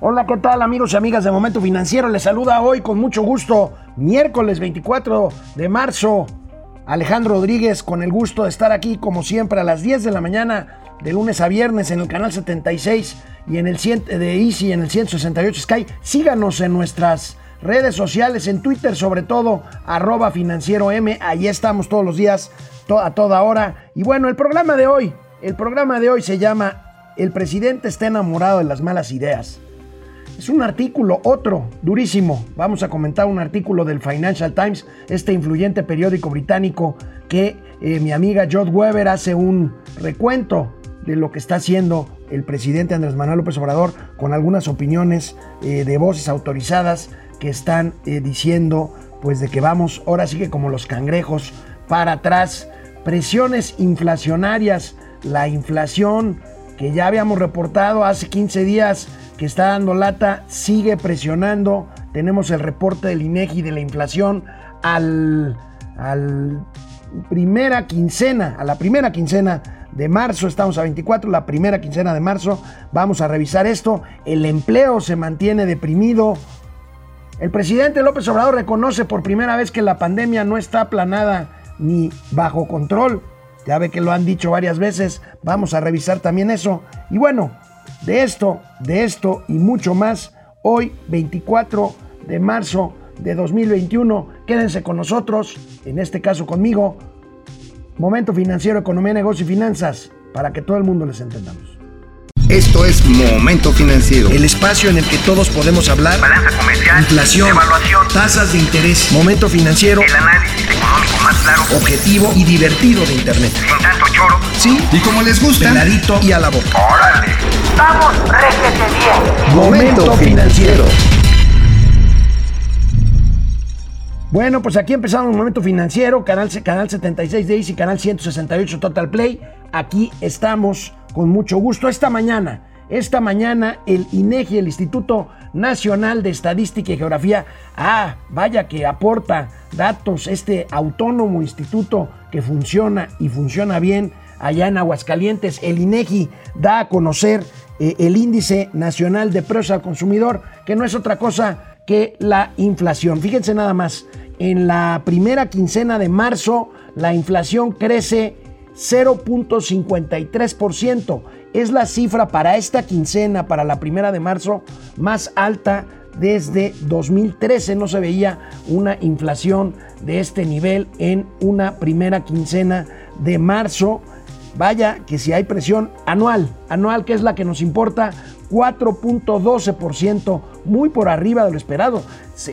Hola, ¿qué tal amigos y amigas de Momento Financiero? Les saluda hoy con mucho gusto, miércoles 24 de marzo, Alejandro Rodríguez, con el gusto de estar aquí como siempre a las 10 de la mañana, de lunes a viernes en el canal 76 y en el 100 de Easy en el 168 Sky. Síganos en nuestras redes sociales, en Twitter sobre todo, arroba financiero M, ahí estamos todos los días, a toda hora. Y bueno, el programa de hoy, el programa de hoy se llama El presidente está enamorado de las malas ideas. Es un artículo, otro, durísimo. Vamos a comentar un artículo del Financial Times, este influyente periódico británico que eh, mi amiga Jod Weber hace un recuento de lo que está haciendo el presidente Andrés Manuel López Obrador con algunas opiniones eh, de voces autorizadas que están eh, diciendo pues de que vamos ahora sí que como los cangrejos para atrás, presiones inflacionarias, la inflación que ya habíamos reportado hace 15 días que está dando lata, sigue presionando. Tenemos el reporte del INEGI de la inflación al, primera quincena, a la primera quincena de marzo, estamos a 24, la primera quincena de marzo, vamos a revisar esto, el empleo se mantiene deprimido, el presidente López Obrador reconoce por primera vez que la pandemia no está aplanada ni bajo control, ya ve que lo han dicho varias veces, vamos a revisar también eso, y bueno, de esto, de esto y mucho más, hoy 24 de marzo de 2021, quédense con nosotros, en este caso conmigo, Momento Financiero, Economía, Negocio y Finanzas, para que todo el mundo les entendamos. Esto es Momento Financiero. El espacio en el que todos podemos hablar. Balanza comercial. Inflación. Evaluación. Tasas de interés. Momento Financiero. El análisis más claro. Objetivo y divertido de Internet. Sin tanto choro. Sí. Y como les gusta. Peladito y a la boca. ¡Órale! ¡Vamos, réjete bien! Momento Financiero. Bueno, pues aquí empezamos Momento Financiero, canal, canal 76 de Easy, canal 168 Total Play. Aquí estamos con mucho gusto. Esta mañana, esta mañana el INEGI, el Instituto Nacional de Estadística y Geografía, ah, vaya que aporta datos, este autónomo instituto que funciona y funciona bien allá en Aguascalientes, el INEGI da a conocer eh, el índice nacional de precios al consumidor, que no es otra cosa que la inflación. Fíjense nada más, en la primera quincena de marzo la inflación crece 0.53%. Es la cifra para esta quincena, para la primera de marzo, más alta desde 2013. No se veía una inflación de este nivel en una primera quincena de marzo. Vaya que si hay presión anual, anual que es la que nos importa, 4.12%, muy por arriba de lo esperado.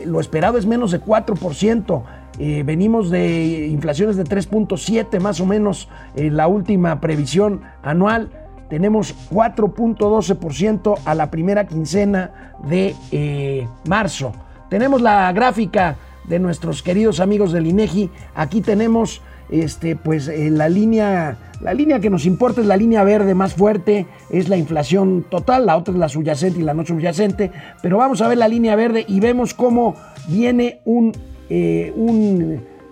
Lo esperado es menos de 4%. Eh, venimos de inflaciones de 3.7 más o menos en la última previsión anual. Tenemos 4.12% a la primera quincena de eh, marzo. Tenemos la gráfica de nuestros queridos amigos del INEGI. Aquí tenemos este, pues, eh, la, línea, la línea que nos importa es la línea verde más fuerte, es la inflación total, la otra es la subyacente y la no subyacente, pero vamos a ver la línea verde y vemos cómo viene un, eh,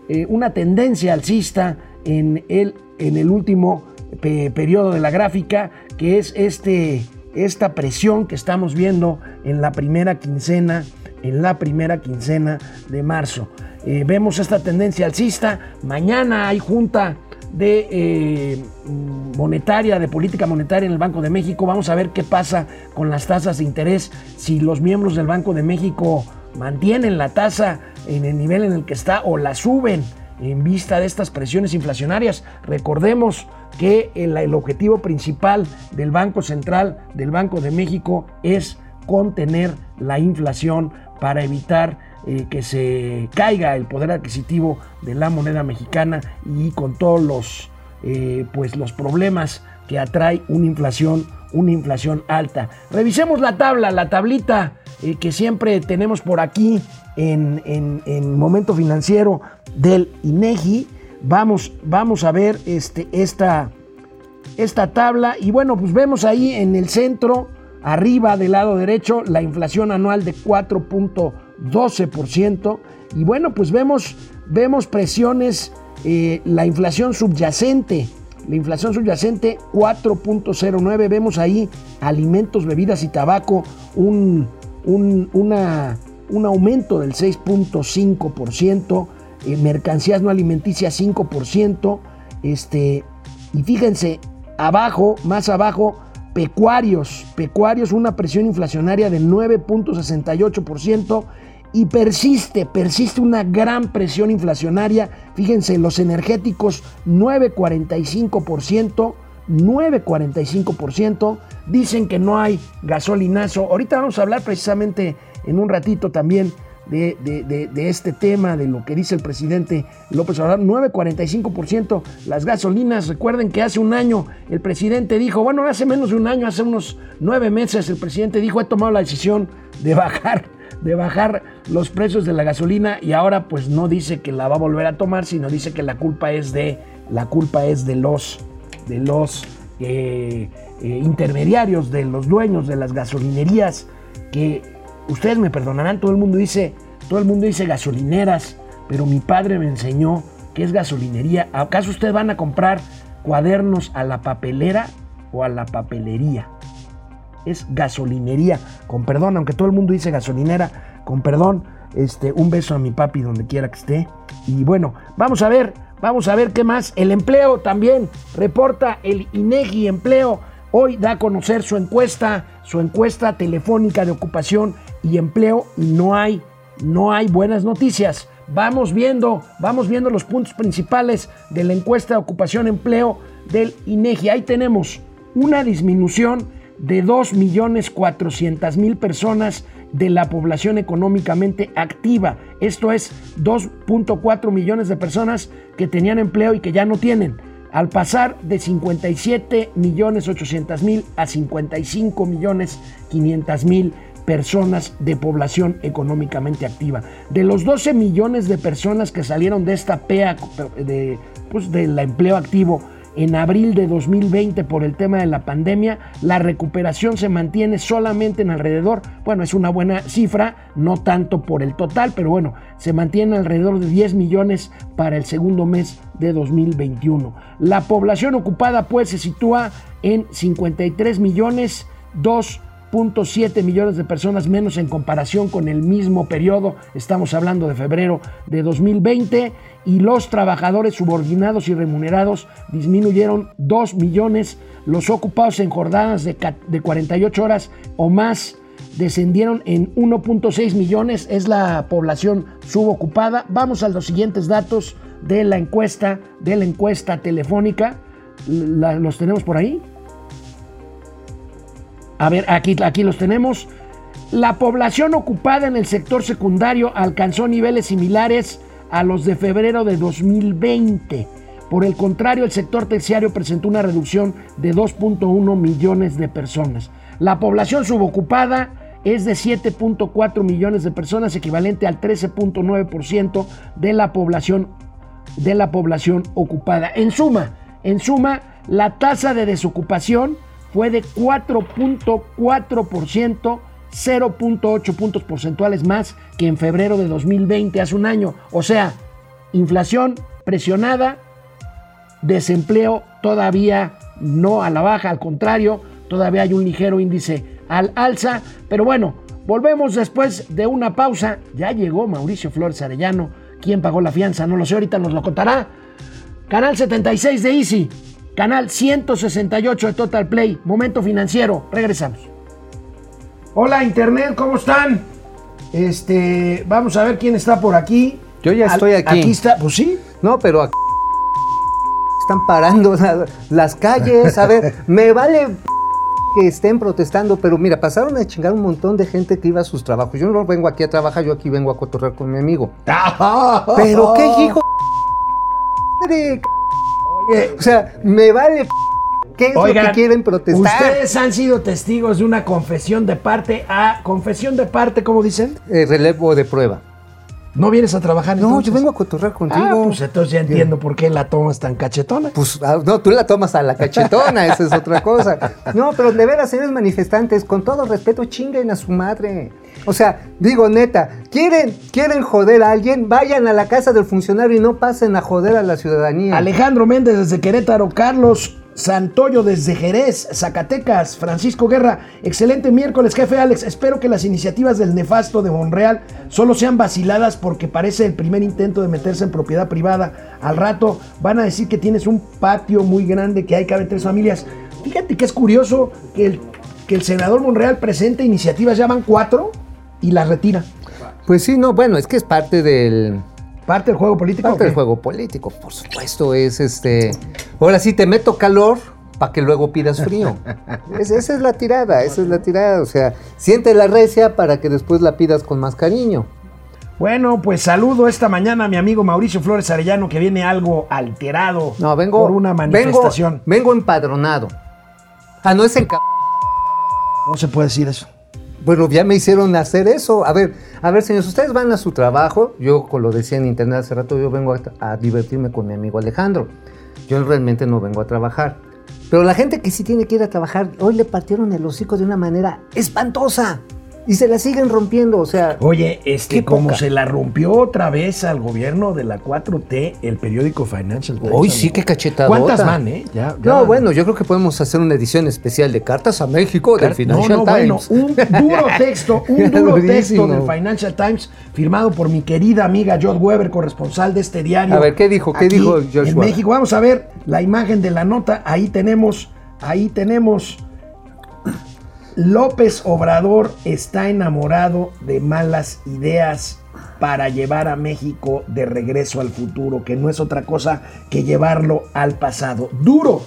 eh, una tendencia alcista en el, en el último periodo de la gráfica, que es este, esta presión que estamos viendo en la primera quincena, en la primera quincena de marzo. Eh, vemos esta tendencia alcista. Mañana hay junta de eh, monetaria, de política monetaria en el Banco de México. Vamos a ver qué pasa con las tasas de interés, si los miembros del Banco de México mantienen la tasa en el nivel en el que está o la suben en vista de estas presiones inflacionarias. Recordemos que el, objetivo principal del Banco Central, del Banco de México, es contener la inflación para evitar eh, que se caiga el poder adquisitivo de la moneda mexicana y con todos los, eh, pues los problemas que atrae una inflación, una inflación alta. Revisemos la tabla, la tablita eh, que siempre tenemos por aquí en, en, momento financiero del INEGI. Vamos, vamos a ver este, esta, esta tabla y bueno, pues vemos ahí en el centro, arriba del lado derecho, la inflación anual de 4. 12%. Y bueno, pues vemos, vemos presiones, eh, la inflación subyacente, La inflación subyacente 4.09. Vemos ahí alimentos, bebidas y tabaco un, un, un aumento del 6.5%. eh, mercancías no alimenticias 5%. Este, y fíjense, abajo, más abajo, pecuarios. Pecuarios, una presión inflacionaria del 9.68% y persiste, persiste una gran presión inflacionaria. Fíjense, los energéticos 9.45%, 9.45%. Dicen que no hay gasolinazo. Ahorita vamos a hablar precisamente en un ratito también de, de- de- este tema, de lo que dice el presidente López Obrador. 9.45% las gasolinas. Recuerden que hace un año el presidente dijo, bueno, hace menos de un año, hace unos nueve meses, el presidente dijo, he tomado la decisión de bajar, de bajar los precios de la gasolina y ahora pues no dice que la va a volver a tomar, sino dice que la culpa es de, la culpa es de los, de los eh, eh, intermediarios, de los dueños de las gasolinerías que ustedes me perdonarán, todo el mundo dice, todo el mundo dice gasolineras, pero mi padre me enseñó que es gasolinería. ¿Acaso ustedes van a comprar cuadernos a la papelera o a la papelería? Es gasolinería, con perdón, aunque todo el mundo dice gasolinera, con perdón, este, un beso a mi papi donde quiera que esté. Y bueno, vamos a ver, vamos a ver qué más. El empleo también, reporta el INEGI Empleo. Hoy da a conocer su encuesta, su encuesta telefónica de ocupación y empleo y no hay, no hay buenas noticias. Vamos viendo, vamos viendo los puntos principales de la encuesta de ocupación empleo del INEGI. Ahí tenemos una disminución de 2.400.000 personas de la población económicamente activa. Esto es 2.4 millones de personas que tenían empleo y que ya no tienen al pasar de 57 millones 800 mil a 55 millones 500 mil personas de población económicamente activa. De los 12 millones de personas que salieron de esta PEA, de, pues, del empleo activo, en abril de 2020 por el tema de la pandemia, la recuperación se mantiene solamente en alrededor, bueno, es una buena cifra, no tanto por el total, pero bueno, se mantiene alrededor de 10 millones para el segundo mes de 2021. La población ocupada pues se sitúa en 53 millones 2.7 millones de personas menos en comparación con el mismo periodo, estamos hablando de febrero de 2020, y los trabajadores subordinados y remunerados disminuyeron 2 millones, los ocupados en jornadas de, de 48 horas o más descendieron en 1.6 millones, es la población subocupada. Vamos a los siguientes datos de la encuesta, de la encuesta telefónica. ¿Los tenemos por ahí? A ver, aquí, los tenemos. La población ocupada en el sector secundario alcanzó niveles similares a los de febrero de 2020. Por el contrario, el sector terciario presentó una reducción de 2.1 millones de personas. La población subocupada es de 7.4 millones de personas, equivalente al 13.9% de la población de la población ocupada. En suma, en suma, la tasa de desocupación fue de 4.4%, 0.8 puntos porcentuales más que en febrero de 2020, hace un año. O sea, inflación presionada, desempleo todavía no a la baja, al contrario, todavía hay un ligero índice al alza. Pero bueno, volvemos después de una pausa. Ya llegó Mauricio Flores Arellano. ¿Quién pagó la fianza? No lo sé, ahorita nos lo contará. Canal 76 de Easy. Canal 168 de Total Play. Momento financiero. Regresamos. Hola Internet, ¿cómo están? Este, vamos a ver quién está por aquí. Yo ya estoy Al- aquí. Aquí está, pues sí. No, pero aquí están parando la- las calles. A ver, me vale que estén protestando, pero mira, pasaron a chingar un montón de gente que iba a sus trabajos. Yo no vengo aquí a trabajar, yo aquí vengo a cotorrear con mi amigo. Pero qué hijo de O sea, me vale qué es Oigan, lo que quieren protestar. Ustedes han sido testigos de una confesión de parte a confesión de parte, ¿cómo dicen? Eh, relevo de prueba. ¿No vienes a trabajar No, entonces? yo vengo a cotorrear contigo. Ah, pues entonces ya entiendo por qué la tomas tan cachetona. Pues, ah, no, tú la tomas a la cachetona, esa es otra cosa. No, pero de veras, señores manifestantes, con todo respeto, chinguen a su madre. O sea, digo neta, ¿quieren, quieren joder a alguien? Vayan a la casa del funcionario y no pasen a joder a la ciudadanía. Alejandro Méndez desde Querétaro, Carlos Santoyo desde Jerez, Zacatecas, Francisco Guerra, excelente miércoles, jefe Alex. Espero que las iniciativas del nefasto de Monreal solo sean vaciladas porque parece el primer intento de meterse en propiedad privada. Al rato van a decir que tienes un patio muy grande que hay caben tres familias. Fíjate que es curioso que el, que el senador Monreal presente iniciativas, ya van cuatro y las retira. Pues sí, no, bueno, es que es parte del, Parte del juego político. parte ¿o del juego político, por supuesto, es este... Ahora sí, te meto calor para que luego pidas frío. Es- esa es la tirada, esa es la tirada. O sea, siente la recia para que después la pidas con más cariño. Bueno, pues saludo esta mañana a mi amigo Mauricio Flores Arellano que viene algo alterado No, vengo... por una manifestación. Vengo, vengo empadronado. Ah, no es en... No se puede decir eso. Bueno, ya me hicieron hacer eso. A ver, a ver, señores, ustedes van a su trabajo. Yo, lo decía en internet hace rato, yo vengo a, a divertirme con mi amigo Alejandro. Yo realmente no vengo a trabajar. Pero la gente que sí tiene que ir a trabajar, hoy le partieron el hocico de una manera espantosa. Y se la siguen rompiendo, o sea... Oye, este, como poca. se la rompió otra vez al gobierno de la 4T, el periódico Financial Times. Hoy sí que cachetadota. ¿Cuántas van, eh? Ya, ya. No, bueno, yo creo que podemos hacer una edición especial de Cartas a México del No, Financial no, bueno, Times. un duro texto, un duro texto del Financial Times firmado por mi querida amiga Jod Weber, corresponsal de este diario. A ver, ¿qué dijo? ¿Qué aquí dijo Josh En? México, vamos a ver la imagen de la nota. Ahí tenemos, ahí tenemos. López Obrador está enamorado de malas ideas para llevar a México de regreso al futuro, que no es otra cosa que llevarlo al pasado. Duro,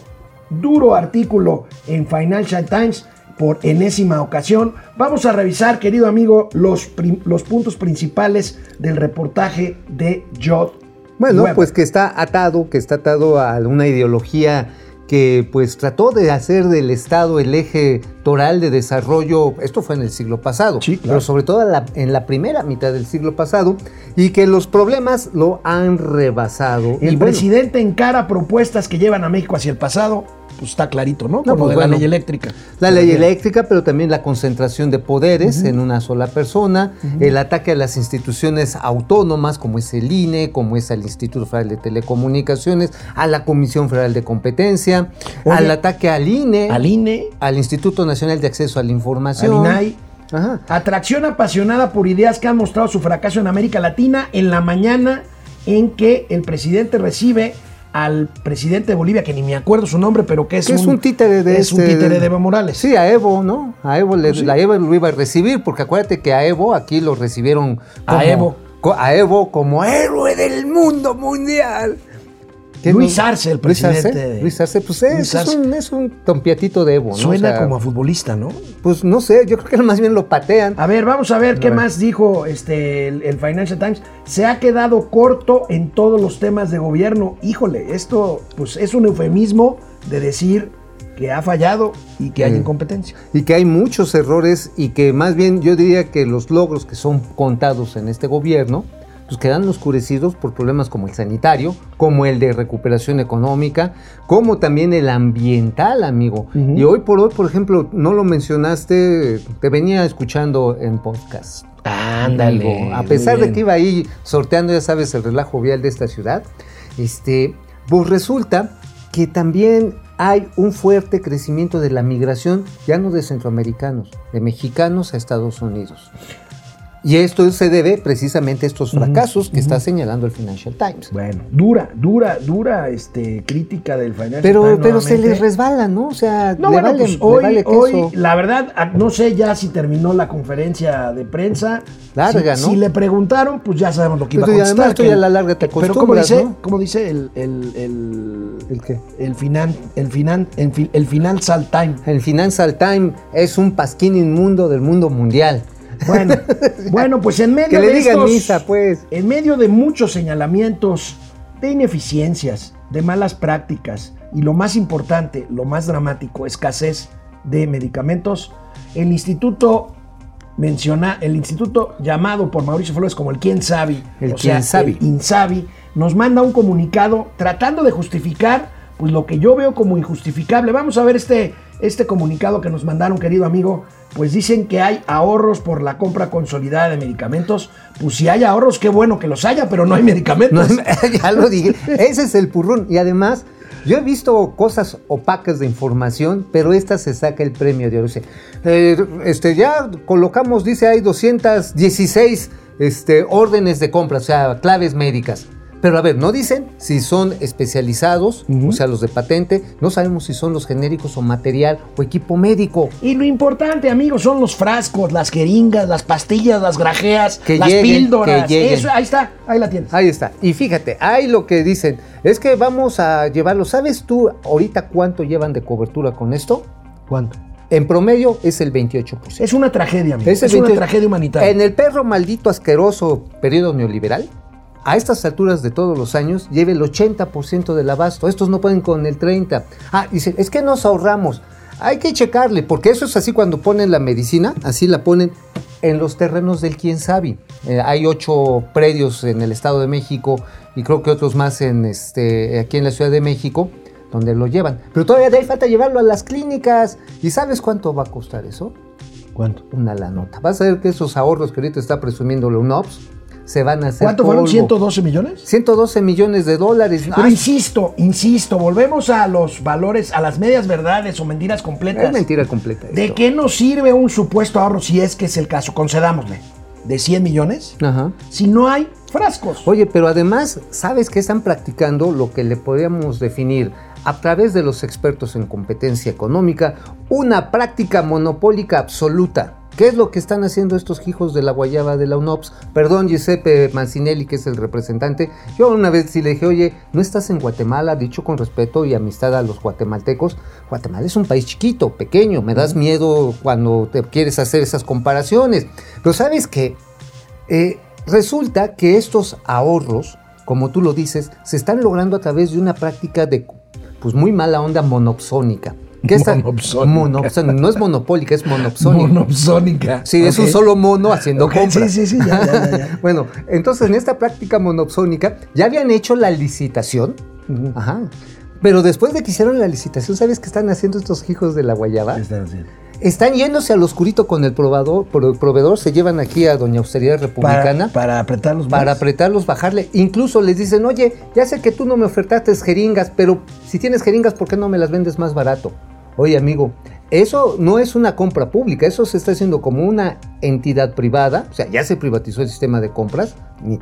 duro artículo en Financial Times por enésima ocasión. Vamos a revisar, querido amigo, los, los puntos principales del reportaje de Jod. Bueno, pues que está atado, que está atado a una ideología que pues trató de hacer del Estado el eje toral de desarrollo, esto fue en el siglo pasado, Sí, claro. pero sobre todo en la, en la primera mitad del siglo pasado, y que los problemas lo han rebasado. El Y bueno, presidente encara propuestas que llevan a México hacia el pasado, pues está clarito, ¿no? Pues de bueno. la ley eléctrica. La ley eléctrica, pero también la concentración de poderes en una sola persona, el ataque a las instituciones autónomas como es el INE, como es el Instituto Federal de Telecomunicaciones, a la Comisión Federal de Competencia, Oye, al ataque al INE, Al INE, al Instituto Nacional de Acceso a la Información. al INAI. Ajá. Atracción apasionada por ideas que han mostrado su fracaso en América Latina en la mañana en que el presidente recibe al presidente de Bolivia, que ni me acuerdo su nombre, pero que es, Que es un títere de es un este- títere de Evo Morales. Sí, a Evo, ¿no? A Evo, le- Pues sí. la Evo lo iba a recibir, porque acuérdate que a Evo aquí lo recibieron A Evo. a Evo como héroe del mundo mundial. ¿Qué Luis? Arce, el Luis Arce, presidente de- Luis Arce, pues es, Luis es Arce. un, es un tompiatito de Evo, ¿no? Suena O sea, como a futbolista, ¿no? Pues no sé, yo creo que más bien lo patean. A ver, vamos a ver qué más dijo este, el, el Financial Times. Se ha quedado corto en todos los temas de gobierno. Híjole, esto pues, es un eufemismo de decir que ha fallado y que hay Sí. incompetencia. Y que hay muchos errores y que más bien yo diría que los logros que son contados en este gobierno pues quedan oscurecidos por problemas como el sanitario, como el de recuperación económica, como también el ambiental, amigo. Y hoy por hoy, por ejemplo, no lo mencionaste, te venía escuchando en podcast. Amigo, a pesar de que iba ahí sorteando, ya sabes, el relajo vial de esta ciudad, este, pues resulta que también hay un fuerte crecimiento de la migración, ya no de centroamericanos, de mexicanos a Estados Unidos. Y esto se debe precisamente a estos fracasos que está señalando el Financial Times. Bueno, dura, dura, dura este, crítica del Financial Pero, Times pero se les resbala, ¿no? O sea, No, le bueno, vale, pues le hoy, vale hoy, la verdad, ah, no sé ya si terminó la conferencia de prensa. Larga, si, ¿no? Si le preguntaron, pues ya sabemos lo que iba a Pues, y contestar. además tú que ya a la larga te Pero como dice, ¿no? como dice el, el, el, ¿El qué? el finan, el finan, el, el Financial Times. El Financial Times es un pasquín inmundo del mundo mundial. Bueno, bueno, pues en medio Que le de digan estos- misa, pues. En medio de muchos señalamientos de ineficiencias, de malas prácticas y lo más importante, lo más dramático, escasez de medicamentos, el Instituto menciona el instituto llamado por Mauricio Flores como el Quién Sabe, El o sea, Sabe. el Insabi, nos manda un comunicado tratando de justificar pues lo que yo veo como injustificable. Vamos a ver este, este comunicado que nos mandaron, querido amigo. Pues dicen que hay ahorros por la compra consolidada de medicamentos. Pues si hay ahorros, qué bueno que los haya, pero no hay No, medicamentos. ya lo dije. Ese es el purrún. Y además, yo he visto cosas opacas de información, pero esta se saca el premio de oro. Eh, este, ya colocamos, dice, hay 216 este, órdenes de compra, o sea, claves médicas. Pero a ver, no dicen si son especializados, o sea, los de patente, no sabemos si son los genéricos o material o equipo médico. Y lo importante, amigos, son los frascos, las jeringas, las pastillas, las grajeas, Que las lleguen, píldoras. que. Eso, ahí está, ahí la tienes. Ahí está. Y fíjate, hay lo que dicen, es que vamos a llevarlo. ¿Sabes tú ahorita cuánto llevan de cobertura con esto? ¿Cuánto? En promedio es el 28%. Es una tragedia, amigo. Es Es, una 28. tragedia humanitaria. En el perro maldito asqueroso periodo neoliberal, a estas alturas de todos los años, lleva el 80% del abasto. Estos no pueden con el 30%. Ah, dicen, es que nos ahorramos. Hay que checarle, porque eso es así cuando ponen la medicina, así la ponen en los terrenos del quién sabe. Eh, hay ocho predios en el Estado de México y creo que otros más en este, aquí en la Ciudad de México, donde lo llevan. Pero todavía de ahí falta llevarlo a las clínicas. ¿Y sabes cuánto va a costar eso? ¿Cuánto? una la nota. Vas a ver que esos ahorros que ahorita está presumiendo la UNOPS se van a hacer. ¿Cuánto fueron? polvo. ¿112 millones? 112 millones de dólares. Pero Ay, insisto, insisto, volvemos a los valores, a las medias verdades o mentiras completas. es mentira completa. ¿De qué nos sirve un supuesto ahorro si es que es el caso? Concedámosle. ¿De 100 millones? Ajá. Si no hay frascos. Oye, pero además, ¿sabes que están practicando lo que le podríamos definir a través de los expertos en competencia económica? Una práctica monopólica absoluta. ¿Qué es lo que están haciendo estos hijos de la guayaba de la UNOPS? Perdón, Giuseppe Mancinelli, que es el representante. Yo una vez sí le dije, oye, ¿no estás en Guatemala? Dicho con respeto y amistad a los guatemaltecos. Guatemala es un país chiquito, pequeño. Me das miedo cuando te quieres hacer esas comparaciones. Pero ¿sabes qué? Eh, resulta que estos ahorros, como tú lo dices, se están logrando a través de una práctica de pues muy mala onda monopsónica. ¿Qué es Monopsónica. monopsónica? No es monopólica, es monopsónica. Monopsónica. Sí, es un solo mono haciendo Ok, compras. sí, sí, sí, ya, ya, ya, ya. bueno, entonces en esta práctica monopsónica ya habían hecho la licitación. Ajá. Pero después de que hicieron la licitación, ¿sabes qué están haciendo estos hijos de la guayaba? ¿Qué están haciendo? Están yéndose al oscurito con el probador, pro- proveedor, se llevan aquí a Doña Austeridad Republicana Para, para apretarlos para más. apretarlos, bajarle. Incluso les dicen, oye, ya sé que tú no me ofertaste jeringas, pero si tienes jeringas, ¿por qué no me las vendes más barato? Oye, amigo, eso no es una compra pública, eso se está haciendo como una entidad privada, o sea, ya se privatizó el sistema de compras,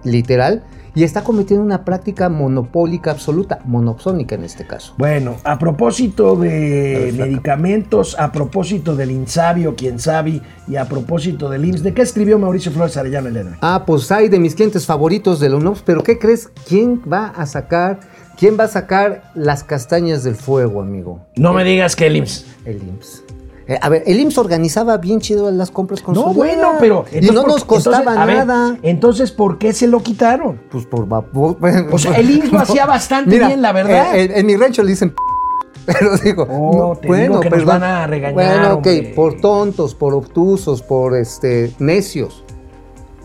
literal, y está cometiendo una práctica monopólica absoluta, monopsónica en este caso. Bueno, a propósito de medicamentos, a propósito del Insabio, quien sabe, y a propósito del IMSS, ¿de qué escribió Mauricio Flores Arellano el día de hoy? Ah, pues hay de mis clientes favoritos de la UNOPS, pero ¿qué crees? ¿Quién va a sacar, quién va a sacar las castañas del fuego, amigo? No me digas que el IMSS. El IMSS. Eh, a ver, el IMSS organizaba bien chido las compras con No, bueno, pero... y no ¿por nos costaba Entonces, a ver, nada. entonces, ¿por qué se lo quitaron? Pues por vapor. O sea, el IMSS lo hacía bastante bien, la verdad. eh, en, en mi rancho le dicen. Pero digo, Oh, no, te digo que nos van a regañar, Bueno, ok, hombre. por tontos, por obtusos, por este necios.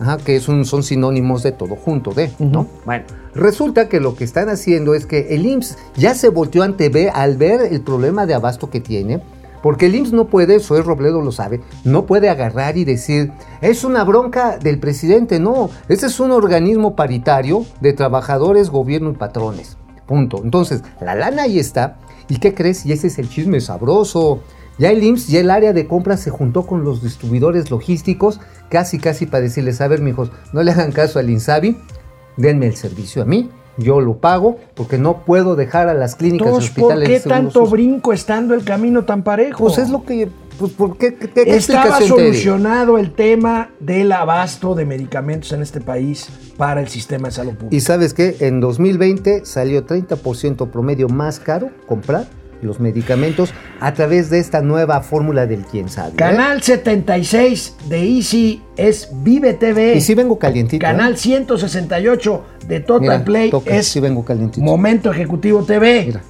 Ajá, que es son sinónimos de todo junto, de, ¿no? Bueno, resulta que lo que están haciendo es que el IMSS ya se volteó ante B al ver el problema de abasto que tiene, porque el IMSS no puede, Soy Robledo lo sabe, no puede agarrar y decir, es una bronca del presidente, no, este es un organismo paritario de trabajadores, gobierno y patrones, punto. Entonces, la lana ahí está, ¿y qué crees? Y ese es el chisme sabroso. Ya el IMSS, ya el área de compras se juntó con los distribuidores logísticos, casi casi para decirles, a ver, mijos, no le hagan caso al INSABI, denme el servicio a mí, yo lo pago, porque no puedo dejar a las clínicas y Entonces, ¿por hospitales qué tanto brinco estando el camino tan parejo? Pues es lo que, pues, ¿por qué, qué, qué Estaba solucionado el tema del abasto de medicamentos en este país para el sistema de salud pública. Y sabes qué, en 2020 salió 30% promedio más caro comprar los medicamentos a través de esta nueva fórmula del quién sabe. ¿eh? Canal 76 de Easy es Vive TV. Y sí vengo calientito. Canal ¿eh? 168 de Total Mira, Play toca, es sí vengo calientito. Momento Ejecutivo TV. Mira.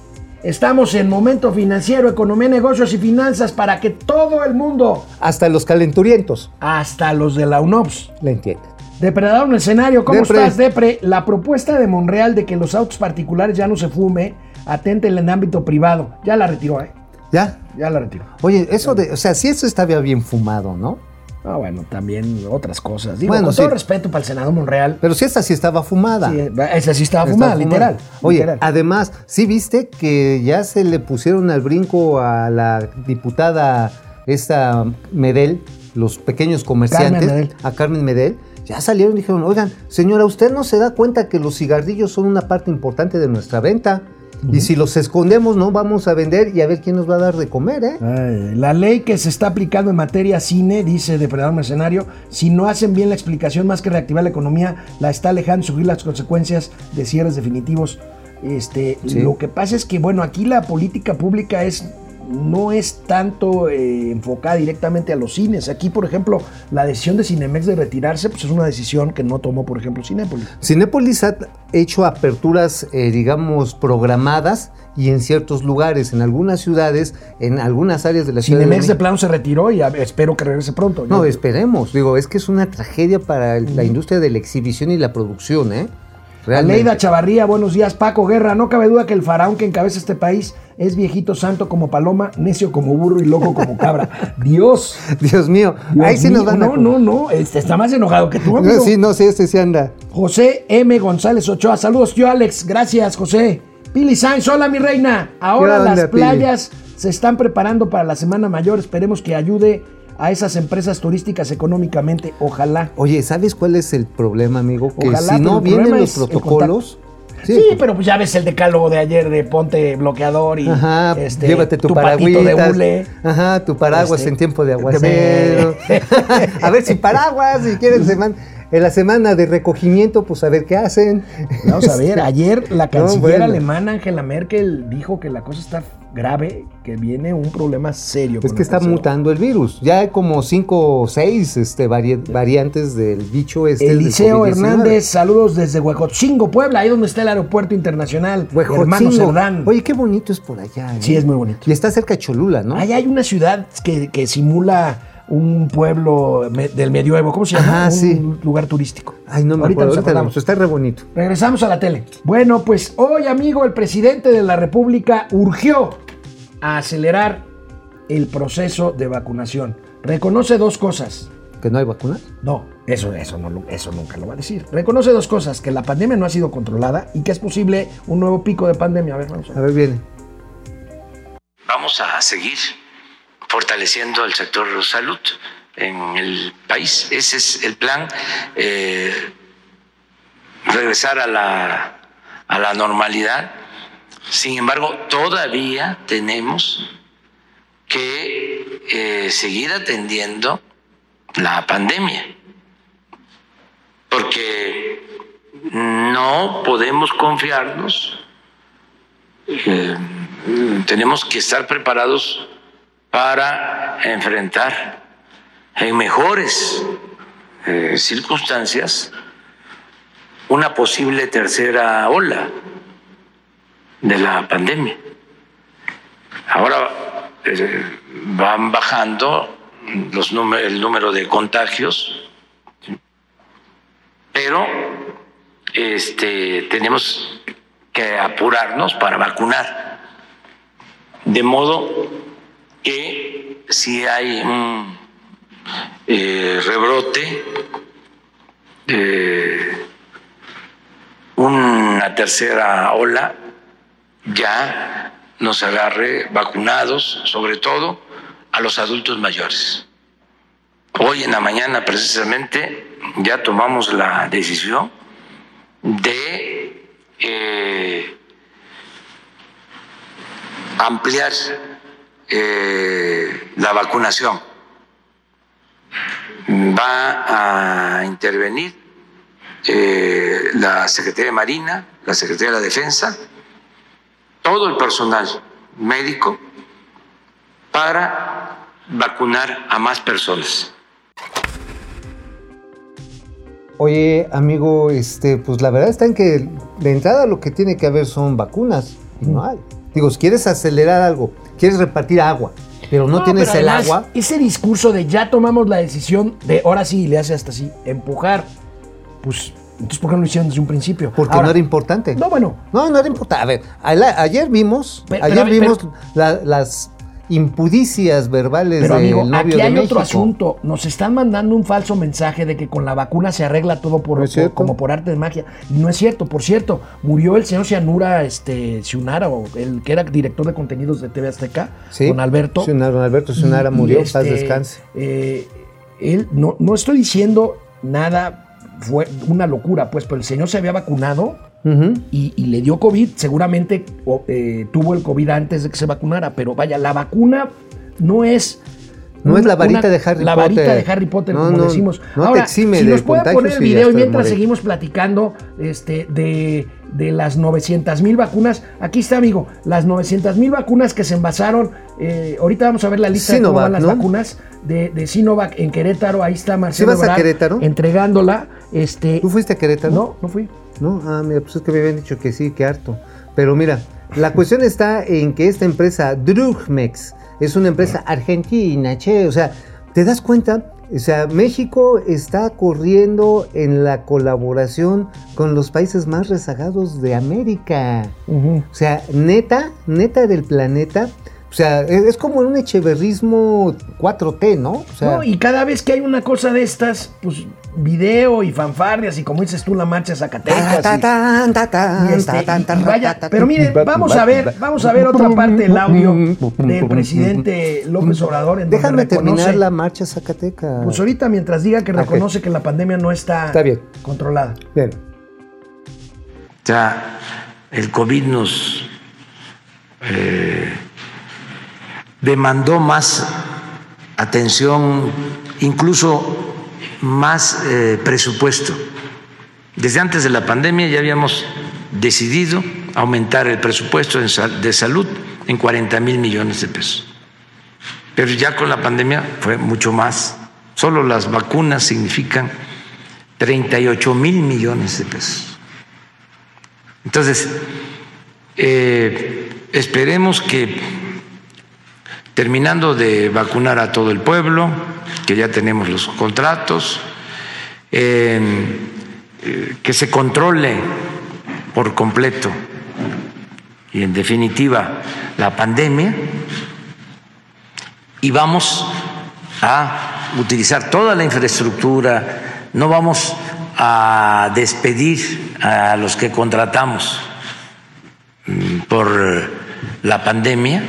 Estamos en momento financiero, economía, negocios y finanzas para que todo el mundo, Hasta los calenturientos hasta los de la UNOPS, le entienden. Depredador en escenario, ¿cómo Depre. estás, Depre? La propuesta de Monreal de que los autos particulares ya no se fume, atente en el ámbito privado. Ya la retiró, ¿eh? ¿Ya? Ya la retiró. Oye, eso de, o sea, si eso estaba bien fumado, ¿no? Ah, bueno, también otras cosas. Digo, Bueno, con sí. todo respeto para el senador Monreal. Pero si esta sí estaba fumada. Sí, esa sí estaba Estaba fumada, fumada. literal. Oye, literal. además, ¿sí viste que ya se le pusieron al brinco a la diputada esta Medel, los pequeños comerciantes, Carmen Medel. a Carmen Medel? Ya salieron y dijeron, oigan, señora, ¿usted no se da cuenta que los cigarrillos son una parte importante de nuestra venta? Y si los escondemos, no vamos a vender y a ver quién nos va a dar de comer, ¿eh? Ay, la ley que se está aplicando en materia cine, dice Depredador Mercenario, si no hacen bien la explicación más que reactivar la economía, la está alejando subir las consecuencias de cierres definitivos. Este, Sí. Lo que pasa es que, bueno, aquí la política pública es no es tanto eh, enfocada directamente a los cines. Aquí, por ejemplo, la decisión de Cinemex de retirarse, pues es una decisión que no tomó, por ejemplo, Cinépolis. Cinépolis ha hecho aperturas, eh, digamos, programadas y en ciertos lugares, en algunas ciudades, en algunas áreas de la ciudad. Cinemex de plano se retiró y espero que regrese pronto. No, esperemos. Digo, es que es una tragedia para la industria de la exhibición y la producción, ¿eh? Realmente. Aleida Chavarría, buenos días. Paco Guerra, no cabe duda que el faraón que encabeza este país es viejito santo como paloma, necio como burro y loco como cabra. Dios. Dios mío. Dios Ahí sí mío, nos van a. No, no, no. Este está más enojado que tú, amigo. No, sí, no, sí, este sí anda. José M. González Ochoa. Saludos, yo, Alex. Gracias, José. Pili Sainz, hola, mi reina. Ahora ¿Qué onda, las Pili? playas se están preparando para la Semana Mayor. Esperemos que ayude a esas empresas turísticas económicamente. Ojalá. Oye, ¿sabes cuál es el problema, amigo? Que Ojalá, si no vienen los es Sí, pero pues ya ves el decálogo de ayer de ponte bloqueador y Ajá, este, llévate tu, patito de paraguas. hule. Ajá, tu paraguas Este, en tiempo de de- aguacero. a ver si paraguas, si quieren semana, en la semana de recogimiento, pues a ver qué hacen. Vamos a ver, ayer la No, canciller bueno. alemana Angela Merkel dijo que la cosa está grave, que viene un problema serio. Es que está mutando el virus. Ya hay como cinco o seis este, vari- variantes del bicho este. Eliseo COVID-19. Hernández, saludos desde Huejotzingo, Puebla, ahí donde está el aeropuerto internacional. Cerdán. Oye, qué bonito es por allá. ¿eh? Sí, es muy bonito. Y está cerca de Cholula, ¿no? Ahí hay una ciudad que, que simula un pueblo me- del medioevo, ¿cómo se llama? Ajá, un sí. lugar turístico. Ay, no me Ahorita acuerdo. nos acordamos. Está re bonito. Regresamos a la tele. Bueno, pues hoy, amigo, el presidente de la República urgió a acelerar el proceso de vacunación. Reconoce dos cosas. ¿Que no hay vacunas? No, eso, eso, no, eso nunca lo va a decir. Reconoce dos cosas, que la pandemia no ha sido controlada y que es posible un nuevo pico de pandemia. A ver, vamos a A ver. ver, viene. Vamos a seguir fortaleciendo el sector salud en el país. Ese es el plan, eh, regresar a la, a la normalidad. Sin embargo, todavía tenemos que eh, seguir atendiendo la pandemia, porque no podemos confiarnos eh, tenemos que estar preparados para enfrentar en mejores eh, circunstancias una posible tercera ola de la pandemia. Ahora eh, van bajando los el número de contagios, pero este, tenemos que apurarnos para vacunar. De modo que si hay un eh, rebrote, eh, una tercera ola, ya nos agarre vacunados, sobre todo a los adultos mayores. Hoy en la mañana precisamente ya tomamos la decisión de eh, ampliar eh, la vacunación. Va a intervenir eh, la Secretaría de Marina, la Secretaría de la Defensa, todo el personal médico para vacunar a más personas. Oye, amigo, este, pues la verdad está en que de entrada lo que tiene que haber son vacunas y no hay. Digo, si quieres acelerar algo, quieres repartir agua, pero no, tienes pero el agua. Ese discurso de ya tomamos la decisión de ahora sí, le hace hasta así, empujar. Pues, entonces, ¿por qué no lo hicieron desde un principio? Porque Ahora, no era importante. No, bueno, No, no era importante. A ver, a la- ayer vimos, Pero- ayer pero vimos la- las impudicias verbales Pero del amigo, novio aquí de hay México. otro asunto. Nos están mandando un falso mensaje de que con la vacuna se arregla todo por, No por- como por arte de magia. Y no es cierto. Por cierto, murió el señor Cianura, este, Ciunara, o el que era director de contenidos de TV Azteca, Sí, con Alberto. Ciunara, don Alberto Ciunara Y- y murió, este, paz descanse. eh, él, no, no estoy diciendo nada, fue una locura, pues, pero el señor se había vacunado Y, y le dio COVID. Seguramente eh, tuvo el COVID antes de que se vacunara, pero vaya, la vacuna no es. No es la varita una- de Harry La Potter. varita de Harry Potter, No, como no, decimos. no te Ahora, exime si nos puede poner el video y mientras seguimos platicando este, de, de las 900 mil vacunas. Aquí está, amigo, las 900 mil vacunas que se envasaron. eh, ahorita vamos a ver la lista de cómo van las ¿no? vacunas de, de Sinovac en Querétaro. Ahí está Marcelo vas a Querétaro? entregándola. Este, ¿Tú fuiste a Querétaro? No, no fui. No, ah, mira, pues es que me habían dicho que sí, que harto. Pero mira, la cuestión está en que esta empresa, Drugmex, es una empresa argentina, che, o sea, ¿te das cuenta? O sea, México está corriendo en la colaboración con los países más rezagados de América. O sea, neta, neta del planeta. O sea, es, es como un echeverrismo 4T, ¿no? O sea, No, y cada vez que hay una cosa de estas, pues video y fanfarrias y como dices tú, la marcha Zacatecas. ta, y- ta, ta, ta, y ta, ta, y- ta, y vaya, ta, ta, pero miren, vamos a ver, vamos a ver otra parte del audio del presidente López Obrador en Déjame terminar la marcha Zacateca. pues ahorita mientras diga que reconoce que la pandemia no está, Está bien. controlada. Bien. O sea, el COVID nos eh, demandó más atención, incluso más eh, presupuesto. Desde antes de la pandemia ya habíamos decidido aumentar el presupuesto de salud en 40 mil millones de pesos. Pero ya con la pandemia fue mucho más. Solo las vacunas significan 38 mil millones de pesos. Entonces, eh, esperemos que terminando de vacunar a todo el pueblo, que ya tenemos los contratos, eh, que se controle por completo y en definitiva la pandemia y vamos a utilizar toda la infraestructura, no vamos a despedir a los que contratamos mm, por la pandemia,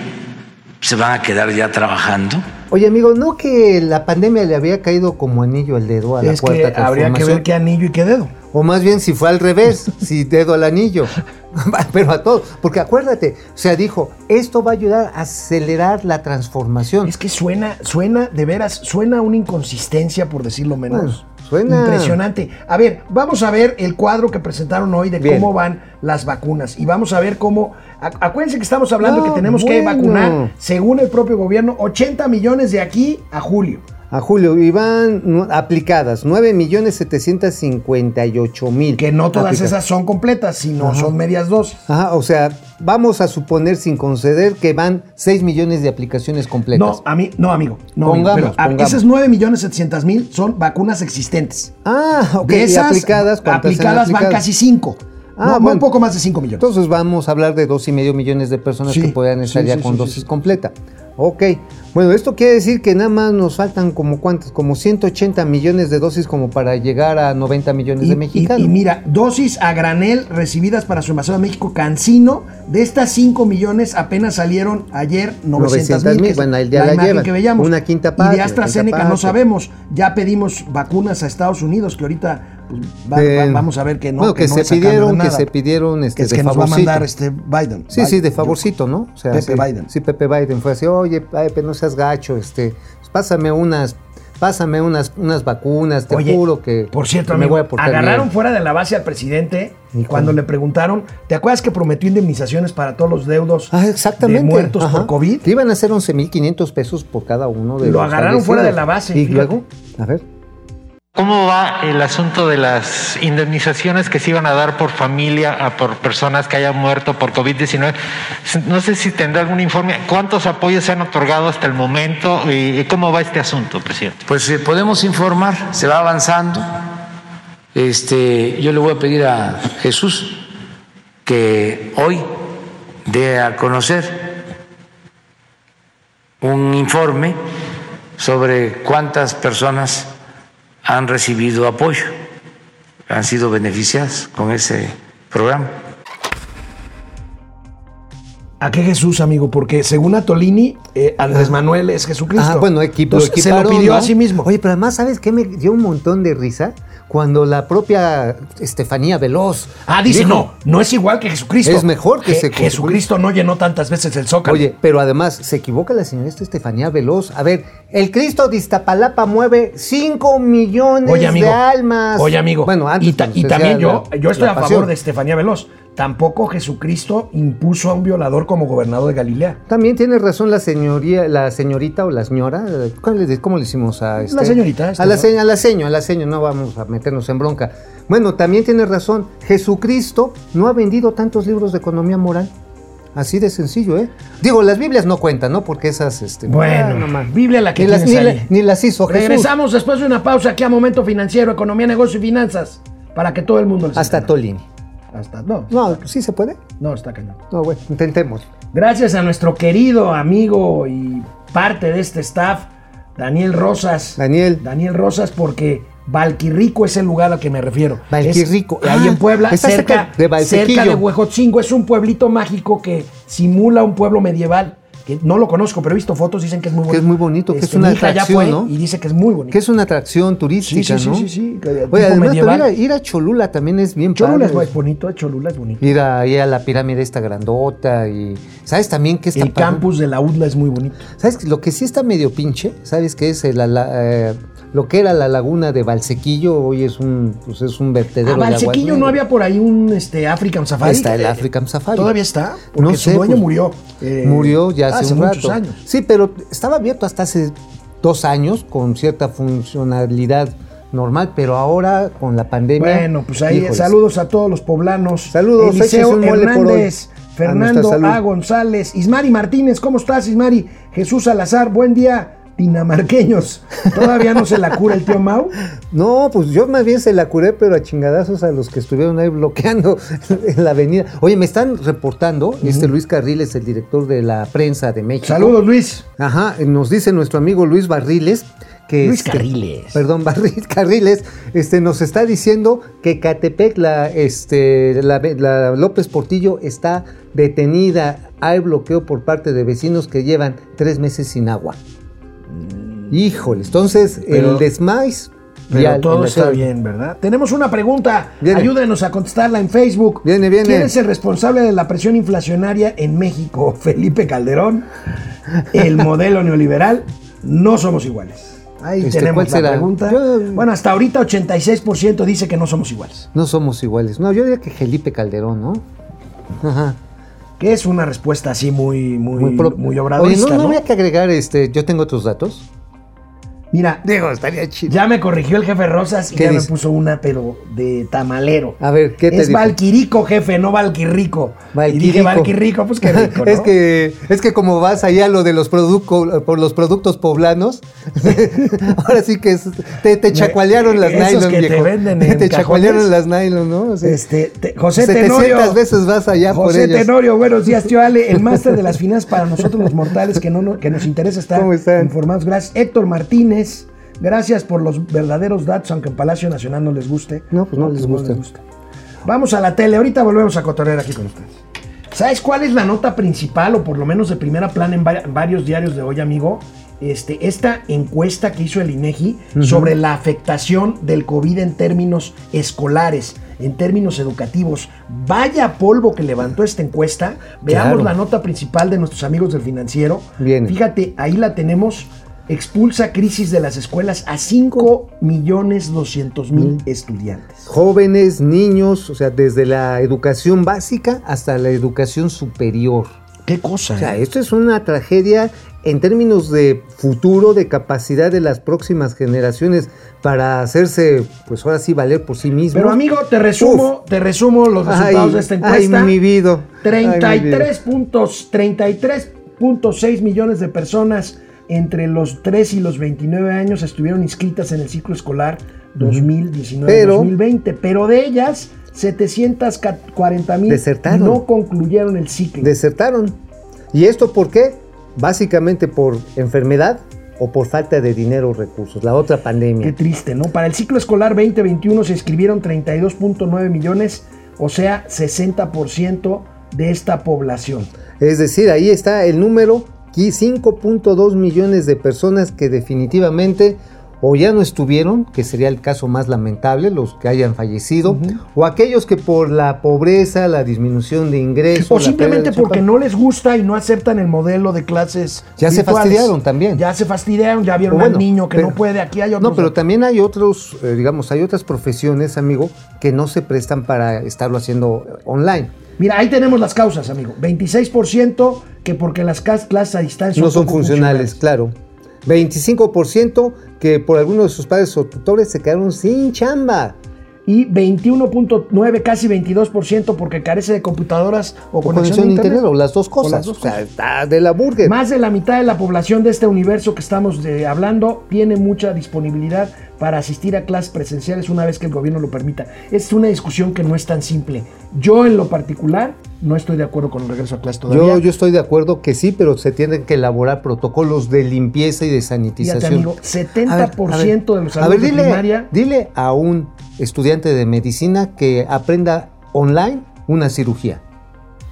se van a quedar ya trabajando. Oye, amigo, ¿no que la pandemia le había caído como anillo al dedo a la Es cuarta que habría que transformación? ver qué anillo y qué dedo. O más bien si fue al revés, si dedo al anillo. Pero a todos. Porque acuérdate, o sea, dijo, esto va a ayudar a acelerar la transformación. Es que suena, suena, de veras, suena una inconsistencia, por decirlo menos. Bueno, suena- Impresionante. A ver, vamos a ver el cuadro que presentaron hoy de Bien. cómo van las vacunas. Y vamos a ver cómo. ac- Acuérdense que estamos hablando No, que tenemos que vacunar, según el propio gobierno, 80 millones de aquí a julio. A Julio, nu- aplicadas 9.758.000. Que no todas aplicadas. esas son completas, sino son medias dosis. Ajá, o sea, vamos a suponer sin conceder que van 6 millones de aplicaciones completas. No, a mí, no, amigo. No, Pongamos, amigo, pero, pongamos. esas 9 millones 700 mil son vacunas existentes. Ah, ok. de esas aplicadas, ¿cuántas han aplicadas van casi 5. Ah, no, bueno. un poco más de 5 millones. Entonces vamos a hablar de dos y medio millones de personas Sí, que puedan estar sí, ya sí, con dosis completa. Ok. Bueno, esto quiere decir que nada más nos faltan como cuántas, como 180 millones de dosis como para llegar a 90 millones Y, de y- mexicanos. y mira, dosis a granel recibidas para su embajada de México, Cancino, de estas 5 millones apenas salieron ayer 900 mil. 900,000, bueno, ahí ya la imagen llevan. que veíamos. Una quinta Y parte, de AstraZeneca no sabemos. Ya pedimos vacunas a Estados Unidos, que ahorita pues, va- va- vamos a ver que no. bueno, que, no se pidieron, que se pidieron este, Que es de que nos va a mandar este Biden. Sí, sí, de favorcito, ¿no? O sea, Pepe sí, Biden. Sí, Pepe Biden fue así, oye, Pepe, no seas gacho, este, pásame unas, pásame unas, unas vacunas, te Oye, juro que por cierto, que me amigo, voy a portar agarraron bien". fuera de la base al presidente ¿Y cuando le preguntaron, ¿te acuerdas que prometió indemnizaciones para todos los deudos Ah, exactamente. de muertos Ajá. por COVID? Que iban a ser 11.500 pesos por cada uno de Lo los agarraron fuera de la base, Y luego, a ver. ¿Cómo va el asunto de las indemnizaciones que se iban a dar por familia a por personas que hayan muerto por COVID-19? No sé si tendrá algún informe. ¿Cuántos apoyos se han otorgado hasta el momento y cómo va este asunto, presidente? Pues eh, podemos informar, se va avanzando. Este, yo le voy a pedir a Jesús que hoy dé a conocer un informe sobre cuántas personas han recibido apoyo, han sido beneficiadas con ese programa. ¿A qué Jesús, amigo? Porque según Atolini, eh, Andrés Manuel es Jesucristo. Ah, bueno, equipo, Entonces, se lo pidió ¿no? a sí mismo. Oye, pero además, ¿sabes qué me dio un montón de risa? Cuando la propia Estefanía Veloz. ah, dice, dijo- no, no es igual que Jesucristo. Es mejor que Je- se- Jesucristo no llenó tantas veces el zócalo. Oye, pero además se equivoca la señorita Estefanía Veloz. A ver, el Cristo de Iztapalapa mueve 5 millones Oye, amigo. de almas. Oye, amigo. Bueno, antes y, ta- y también yo, yo estoy a favor de Estefanía Veloz. Tampoco Jesucristo impuso a un violador como gobernador de Galilea. También tiene razón la señoría, la señorita o la señora. ¿Cómo le, cómo le hicimos a este? señorita, este, a la, ¿no? se- a la seño, a la seño, no vamos a meternos en bronca. Bueno, también tiene razón. Jesucristo no ha vendido tantos libros de economía moral. Así de sencillo, ¿eh? Digo, las Biblias no cuentan, ¿no? Porque esas, este. Bueno, ah, no más. Biblia la que ni las, ni, ahí. la- ni las hizo Jesús. Regresamos después de una pausa aquí a Momento Financiero, Economía, Negocio y Finanzas. Para que todo el mundo Hasta. Tolini. Hasta, no, No, ¿sí se puede? no, está cañón. No, bueno, intentemos. Gracias a nuestro querido amigo y parte de este staff, Daniel Rosas. Daniel. Daniel Rosas, porque Valquirrico es el lugar al que me refiero. Valquirrico. Es ahí Ah, en Puebla, está cerca, cerca de cerca de Huejotzingo. Es un pueblito mágico que simula un pueblo medieval. Que no lo conozco, pero he visto fotos, dicen que es muy bonito. Que es muy bonito, que es Este, una atracción, fue ¿no? Y dice que es muy bonito. Que es una atracción turística, Sí, sí, sí, ¿no? sí, Oye, además, medieval. ir a, ir a Cholula también es bien Cholula padre. es bonito, eh, Cholula es bonito. Ir ahí a la pirámide esta grandota y... ¿Sabes también que está El padre? campus de la UDLA es muy bonito. ¿Sabes lo que sí está medio pinche? ¿Sabes qué es? El- la- eh, lo que era la laguna de Valsequillo hoy es un, pues es un vertedero A de aguas Valsequillo no había por ahí un este, African Safari. Está el African Safari. ¿Todavía está? Porque No su sé, dueño pues, murió. eh, Murió ya hace, un muchos años. Sí, pero estaba abierto hasta hace dos años con cierta funcionalidad normal, pero ahora con la pandemia. Bueno, pues ahí híjoles. saludos a todos los poblanos. Saludos, Eliseo. Hernández, A Fernando salud. A. González, Ismari Martínez, ¿cómo estás, Ismari? Jesús Salazar, buen día, dinamarqueños. ¿Todavía no se la cura el tío Mau? No, pues yo más bien se la curé, pero a chingadazos a los que estuvieron ahí bloqueando en la avenida. Oye, me están reportando, este Luis Carriles, el director de la prensa de México. Saludos, Luis. Ajá, nos dice nuestro amigo Luis Barriles que Luis este, Carriles. Perdón, Barri- Carriles, este nos está diciendo que Catepec, la, este, la, la López Portillo está detenida. Hay bloqueo por parte de vecinos que llevan tres meses sin agua. Híjole, entonces. Pero- el desmais. Pero todo está bien, ¿verdad? Tenemos una pregunta. Viene. Ayúdenos a contestarla en Facebook. Viene, viene. ¿Quién es el responsable de la presión inflacionaria en México? ¿Felipe Calderón? ¿El modelo neoliberal? No somos iguales. Ahí Este, tenemos ¿cuál la será? pregunta. Yo- Bueno, hasta ahorita 86% dice que no somos iguales. No somos iguales. No, yo diría que Felipe Calderón, ¿no? Ajá. Que es una respuesta así muy, muy, muy, muy obradorista, Oye, ¿no, no ¿no? habría que agregar, este, yo tengo otros datos. Mira, Digo, estaría chido. ya me corrigió el jefe Rosas y ¿Qué ya me puso una, pero de tamalero. A ver, ¿qué te Es dijo? Valquirico, jefe, no Valquirrico. Y dije Valquirico. Valquirrico, pues qué rico, ¿no? es que es que como vas allá a lo de los productos por los productos poblanos, ahora sí que es- te, te chacualearon las Esos nylon, que te venden en te chacualearon las nylon, ¿no? O sea, Este, te- José 700 Tenorio. veces vas allá por José ellos. Tenorio, buenos días, tío Ale. El máster de las finanzas para nosotros los mortales que, no, no- que nos interesa estar ¿Cómo están? informados. Gracias. Héctor Martínez, gracias por los verdaderos datos, aunque en Palacio Nacional no les guste. No, pues no les gusta. Vamos a la tele, ahorita volvemos a cotorrear aquí con ustedes. ¿Sabes cuál es la nota principal, o por lo menos de primera plana en va- varios diarios de hoy, amigo? Este, esta encuesta que hizo el INEGI sobre la afectación del COVID en términos escolares, en términos educativos. Vaya polvo que levantó esta encuesta. Veamos Claro. la nota principal de nuestros amigos del financiero. Viene. Fíjate, ahí la tenemos. Expulsa crisis de las escuelas a 5 millones 200 mil estudiantes. Jóvenes, niños, o sea, desde la educación básica hasta la educación superior. Qué cosa. O sea, ¿eh? esto es una tragedia en términos de futuro, de capacidad de las próximas generaciones para hacerse, pues ahora sí, valer por sí mismos. Pero amigo, te resumo, te resumo los resultados Ay, de esta ay, encuesta. mi vida. Ay, mi vida. 33 puntos, 33.6 millones de personas entre los 3 y los 29 años estuvieron inscritas en el ciclo escolar 2019-2020, pero, de ellas 740 mil no concluyeron el ciclo. Desertaron. ¿Y esto por qué? Básicamente por enfermedad o por falta de dinero o recursos. La otra pandemia. Qué triste, ¿no? Para el ciclo escolar 2021 se inscribieron 32.9 millones, o sea, 60% de esta población. Es decir, ahí está el número, 5.2 millones de personas que definitivamente o ya no estuvieron, que sería el caso más lamentable, los que hayan fallecido, o aquellos que por la pobreza, la disminución de ingresos, O simplemente porque no les gusta y no aceptan el modelo de clases. Ya se fastidiaron también. Ya se fastidiaron, ya vieron bueno, al niño que pero- no puede. Aquí hay otros. No, pero también hay otros, eh, digamos, hay otras profesiones, amigo, que no se prestan para estarlo haciendo online. Mira, ahí tenemos las causas, amigo. 26% que porque las clases a distancia no son poco funcionales, claro. 25% que por algunos de sus padres o tutores se quedaron sin chamba. Y 21.9, casi 22% porque carece de computadoras o, O conexión, a internet. o las dos cosas. las dos o sea, está de la burger. Más de la mitad de la población de este universo que estamos eh, hablando tiene mucha disponibilidad para asistir a clases presenciales una vez que el gobierno lo permita. Es una discusión que no es tan simple. Yo en lo particular no estoy de acuerdo con el regreso a clases todavía. Yo, yo estoy de acuerdo que sí, pero se tienen que elaborar protocolos de limpieza y de sanitización. Fíjate, amigo, 70% de los a ver, alumnos de dile, primaria- Dile a un estudiante de medicina que aprenda online una cirugía.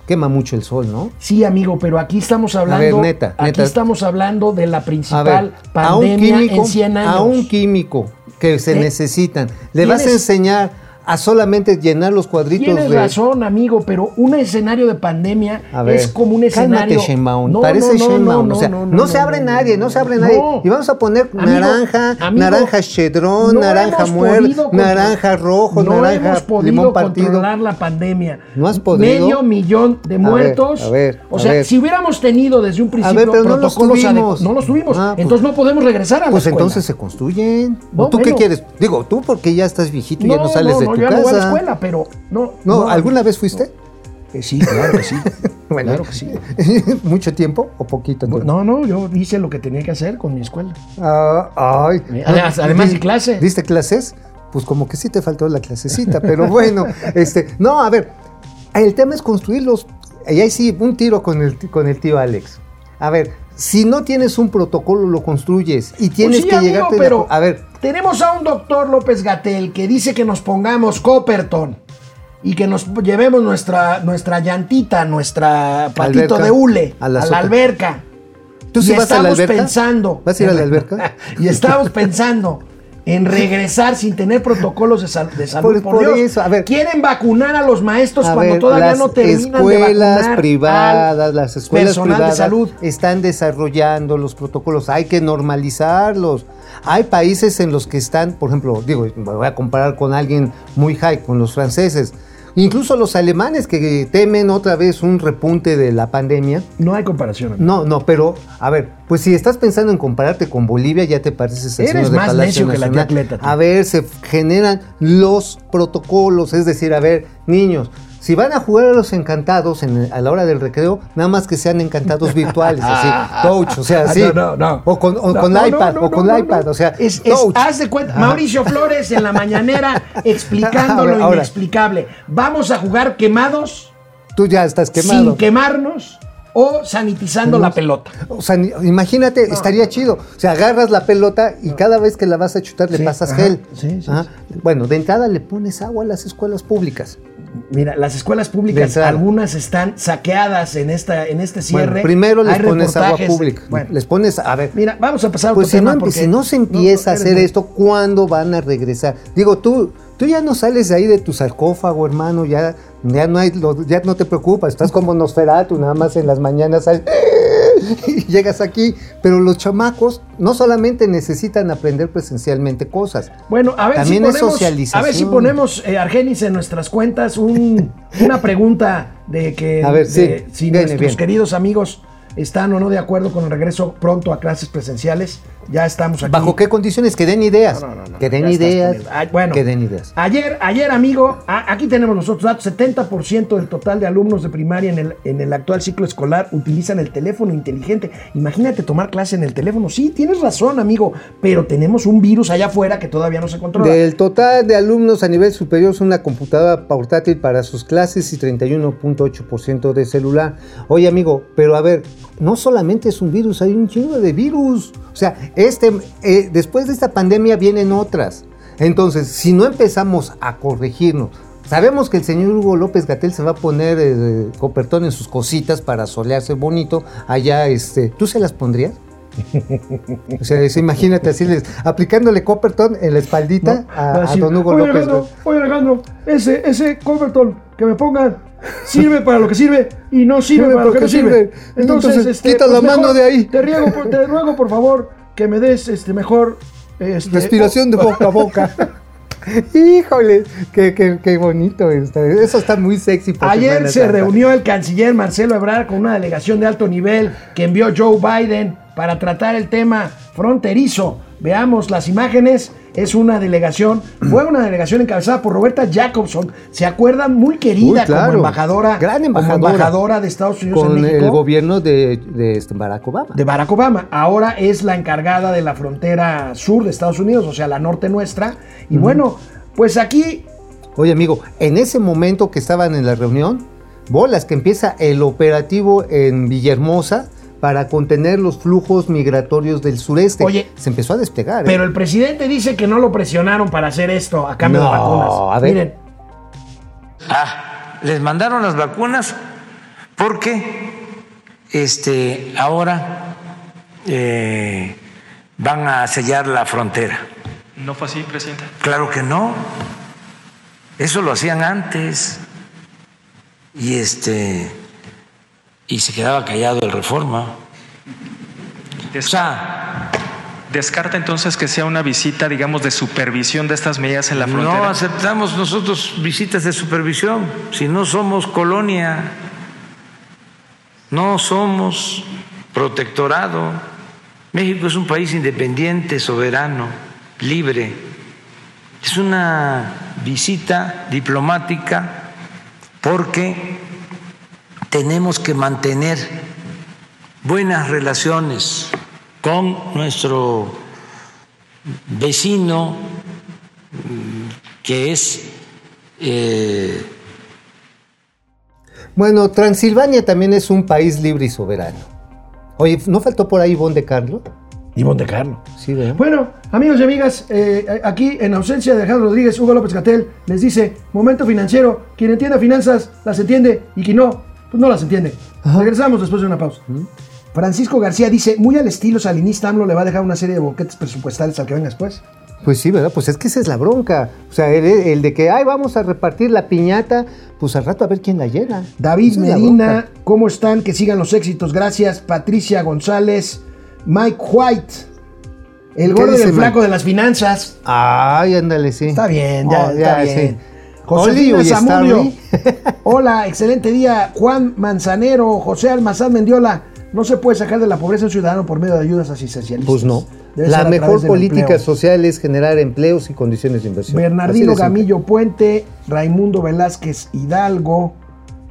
Quema mucho el sol, ¿no? Sí, amigo, pero aquí estamos hablando, ver, neta, aquí neta. estamos hablando de la A principal ver, a pandemia químico, en 100 años. a un químico que se ¿Eh? necesitan, le vas a enseñar a solamente llenar los cuadritos Tienes de razón, amigo, pero un escenario de pandemia ver, es como un cálmate, escenario. Sheinbaum, No, parece no, no, Sheinbaum, no, o sea, no, se abre nadie, no, se abre nadie. Y vamos a poner Amigo, naranja, amigo, naranja chedrón, naranja muerto, naranja rojo, no naranja hemos podido limón partido. controlar la pandemia. ¿No has podido? Medio millón de ver, muertos. a ver, o a sea, ver. si hubiéramos tenido desde un principio ver, pero no los protocolos adecuados, no los tuvimos. Ah, pues- entonces no podemos regresar a la Pues escuela. entonces se construyen. ¿O tú qué quieres? Digo, tú porque ya estás viejito y ya no sales de tu yo ya no voy a la escuela, pero no. no, ¿alguna vez fuiste? Eh, sí, claro que sí. Bueno, claro que sí. ¿Mucho tiempo o poquito? tiempo? No, no, yo hice lo que tenía que hacer con mi escuela. Ah, ay. Además- además de clase. ¿Diste clases? Pues como que sí te faltó la clasecita, pero bueno, este, no, a ver, el tema es construirlos. Y ahí sí, un tiro con el, con el tío Alex. A ver, si no tienes un protocolo, lo construyes y tienes Pues sí, que llegarte. pero a ver, tenemos a un doctor López Gatel que dice que nos pongamos Copperton y que nos llevemos nuestra, nuestra llantita, nuestra patito Alberca. de hule A a la alberca. ¿Tú sí y vas a la estamos alberca? pensando. ¿Vas a ir a la alberca? y estamos pensando en regresar sin tener protocolos de, sal- de salud. Por- Por, por Dios. eso, a ver. Quieren vacunar a los maestros a cuando ver, todavía las no terminan escuelas de vacunar privadas, al las escuelas privadas de salud. están desarrollando los protocolos, hay que normalizarlos. Hay países en los que están, por ejemplo, digo, me voy a comparar con alguien muy high, con los franceses, incluso los alemanes que temen otra vez un repunte de la pandemia. No hay comparación. No, no, pero a ver, pues si estás pensando en compararte con Bolivia, ya te pareces al Eres señor de más Palacio necio que la tía tú. A ver, se generan los protocolos, es decir, a ver, niños, si van a jugar a los encantados en- a la hora del recreo, nada más que sean encantados virtuales, así, touch, o sea, así, Ah, No, no, no. o con, o iPad, o con iPad, o sea, Es, haz de cuenta. Mauricio Flores en la mañanera explicando lo inexplicable. Vamos a jugar quemados Tú ya estás quemado. sin quemarnos o sanitizando la pelota. O sea, imagínate, estaría chido. O sea, agarras la pelota y cada vez que la vas a chutar le Sí, pasas ajá, gel. sí, sí. Bueno, de entrada le pones agua a las escuelas públicas. Mira, las escuelas públicas, algunas están saqueadas en, esta, en este cierre. Bueno, primero les Hay pones agua pública. Bueno, Les pones, a ver. mira, vamos a pasar a Pues otro si no, tema empe- porque- si no se empieza no, a hacer esto, ¿cuándo van a regresar? Digo, tú, tú ya no sales de ahí de tu sarcófago, hermano, ya, ya no hay, ya no te preocupas, estás como Nosferatu, nada más en las mañanas sales, y llegas aquí. Pero los chamacos no solamente necesitan aprender presencialmente cosas. Bueno, a ver También si es ponemos, socialización. A ver si ponemos, eh, Argenis, en nuestras cuentas un- una pregunta de que A ver, sí, de si viene, nuestros viene. queridos amigos están o no de acuerdo con el regreso pronto a clases presenciales. Ya estamos aquí. ¿Bajo qué condiciones? Que den ideas. No, no, no, que den ideas. bueno, que den ideas. Ayer, ayer, amigo, a- aquí tenemos los otros datos. 70% del total de alumnos de primaria en el, en el actual ciclo escolar utilizan el teléfono inteligente. Imagínate tomar clase en el teléfono. Sí, tienes razón, amigo, pero tenemos un virus allá afuera que todavía no se controla. Del total de alumnos a nivel superior es una computadora portátil para sus clases y 31.8% de celular. Oye amigo, pero a ver, no solamente es un virus, hay un chingo de virus. O sea, este, eh, después de esta pandemia vienen otras. Entonces, si no empezamos a corregirnos, sabemos que el señor Hugo López Gatel se va a poner eh, copertón en sus cositas para solearse bonito. Allá, este, ¿tú se las pondrías? O sea, imagínate así, les- aplicándole Copperton en la espaldita ¿no? a, don Hugo oye, López. Alejandro, oye, Alejandro, ese, ese Coverton que me pongan sirve para lo que sirve y no sirve Sirve para lo que no sirve. sirve. Entonces, Entonces, este, quita la mano de ahí. Te, riego por- te ruego, por favor, que me des este, mejor... Este, Respiración de boca a boca. Híjole, qué, qué- qué bonito. Eso está muy sexy. Ayer se Santa. reunió el canciller Marcelo Ebrard con una delegación de alto nivel que envió Joe Biden para tratar el tema fronterizo. Veamos las imágenes. Es una delegación, fue una delegación encabezada por Roberta Jacobson. ¿Se acuerdan? Muy querida Uy, claro. como embajadora, Gran como embajadora. de Estados Unidos en Con México. el gobierno de, de este Barack Obama. de Barack Obama. Ahora es la encargada de la frontera sur de Estados Unidos, o sea, la norte nuestra. Y bueno, pues aquí Oye, amigo, en ese momento que estaban en la reunión, bolas que empieza el operativo en Villahermosa para contener los flujos migratorios del sureste. Oye, se empezó a desplegar. ¿eh? Pero el presidente dice que no lo presionaron para hacer esto a cambio de No, vacunas. a ver. Miren, Ah, les mandaron las vacunas porque este, ahora eh, van a sellar la frontera. No fue así, presidente. Claro que no. Eso lo hacían antes. Y este y se quedaba callado el reforma. O sea, Descarta entonces que sea una visita, digamos, de supervisión de estas medidas en la no frontera. aceptamos nosotros visitas de supervisión si no somos colonia. No somos protectorado. México es un país independiente, soberano, libre. Es una visita diplomática porque tenemos que mantener buenas relaciones con nuestro vecino mm, que es eh, Bueno, Transilvania también es un país libre y soberano. Oye, ¿no faltó por ahí Bon de Carlo? y Monte Carlo. Sí, ¿verdad? Bueno, amigos y amigas, eh, aquí en ausencia de Alejandro Rodríguez, Hugo López Gatel les dice, momento financiero, quien entienda finanzas las entiende y quien no, pues no las entiende. Regresamos después de una pausa. Francisco García dice, muy al estilo salinista, AMLO le va a dejar una serie de boquetes presupuestales al que venga después. Pues sí, ¿verdad? Pues es que esa es la bronca. O sea, el, el de que, ay, vamos a repartir la piñata, pues al rato a ver quién la llena. David Esa Medina. ¿cómo están? Que sigan los éxitos. Gracias. Patricia González, Mike White, el ¿Qué gordo y el flaco de las finanzas. Ay, ándale, sí. Está bien, ya, Oh, está bien. sí. Josefina Oli, oye, Zamudio. Hola, excelente día. Juan Manzanero, José Almazán Mendiola. No se puede sacar de la pobreza un ciudadano por medio de ayudas asistencialistas. Pues no. Debe La mejor política empleo. social es generar empleos y condiciones de inversión. Bernardino simple. Gamillo Puente, Raimundo Velázquez Hidalgo,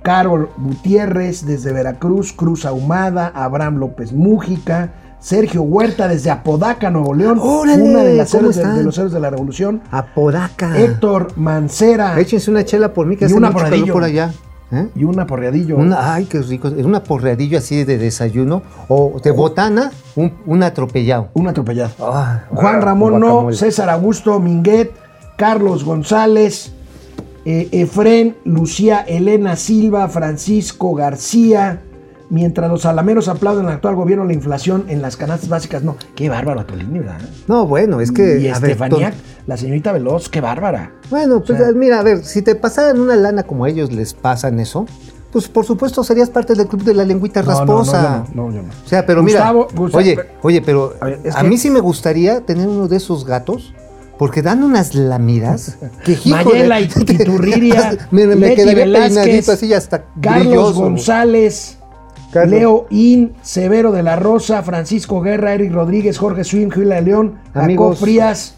Carol Gutiérrez desde Veracruz, Cruz Ahumada, Abraham López Mújica, Sergio Huerta desde Apodaca, Nuevo León, ¡Órale! una de, las ¿Cómo héroes de, los héroes de la revolución. Apodaca. Héctor Mancera Échense una chela por mí que Y hace una mucho por calor por allá. ¿Eh? y una porreadillo. Una, ay, qué rico. Es una porreadillo así de desayuno. O de botana, un, un atropellado. Un atropellado. Ah, Juan ah, Ramón no. César Augusto Minguet, Carlos González, eh, Efren, Lucía Elena Silva, Francisco García. Mientras los alameros aplauden al actual gobierno la inflación en las canastas básicas, no. Qué bárbaro, Tolini, ¿verdad? No, bueno, es que. y Estefanía, la señorita Veloz, qué bárbara. Bueno, pues O sea- mira, a ver, si te pasaran una lana como a ellos les pasan eso, pues por supuesto serías parte del club de la lengüita No, no, no, rasposa. yo no, no, yo no. O sea, pero Gustavo- mira, Gustavo- oye, oye, pero A ver, es a que- mí sí me gustaría tener uno de esos gatos. Porque dan unas lamidas que Mayela y Iturriria, Mira, me Leti quedaría peinadito así hasta Carlos brilloso. González, Carlos. Leo In, Severo de la Rosa, Francisco Guerra, Eric Rodríguez, Jorge Swing, Julia León, Jacob. Frías.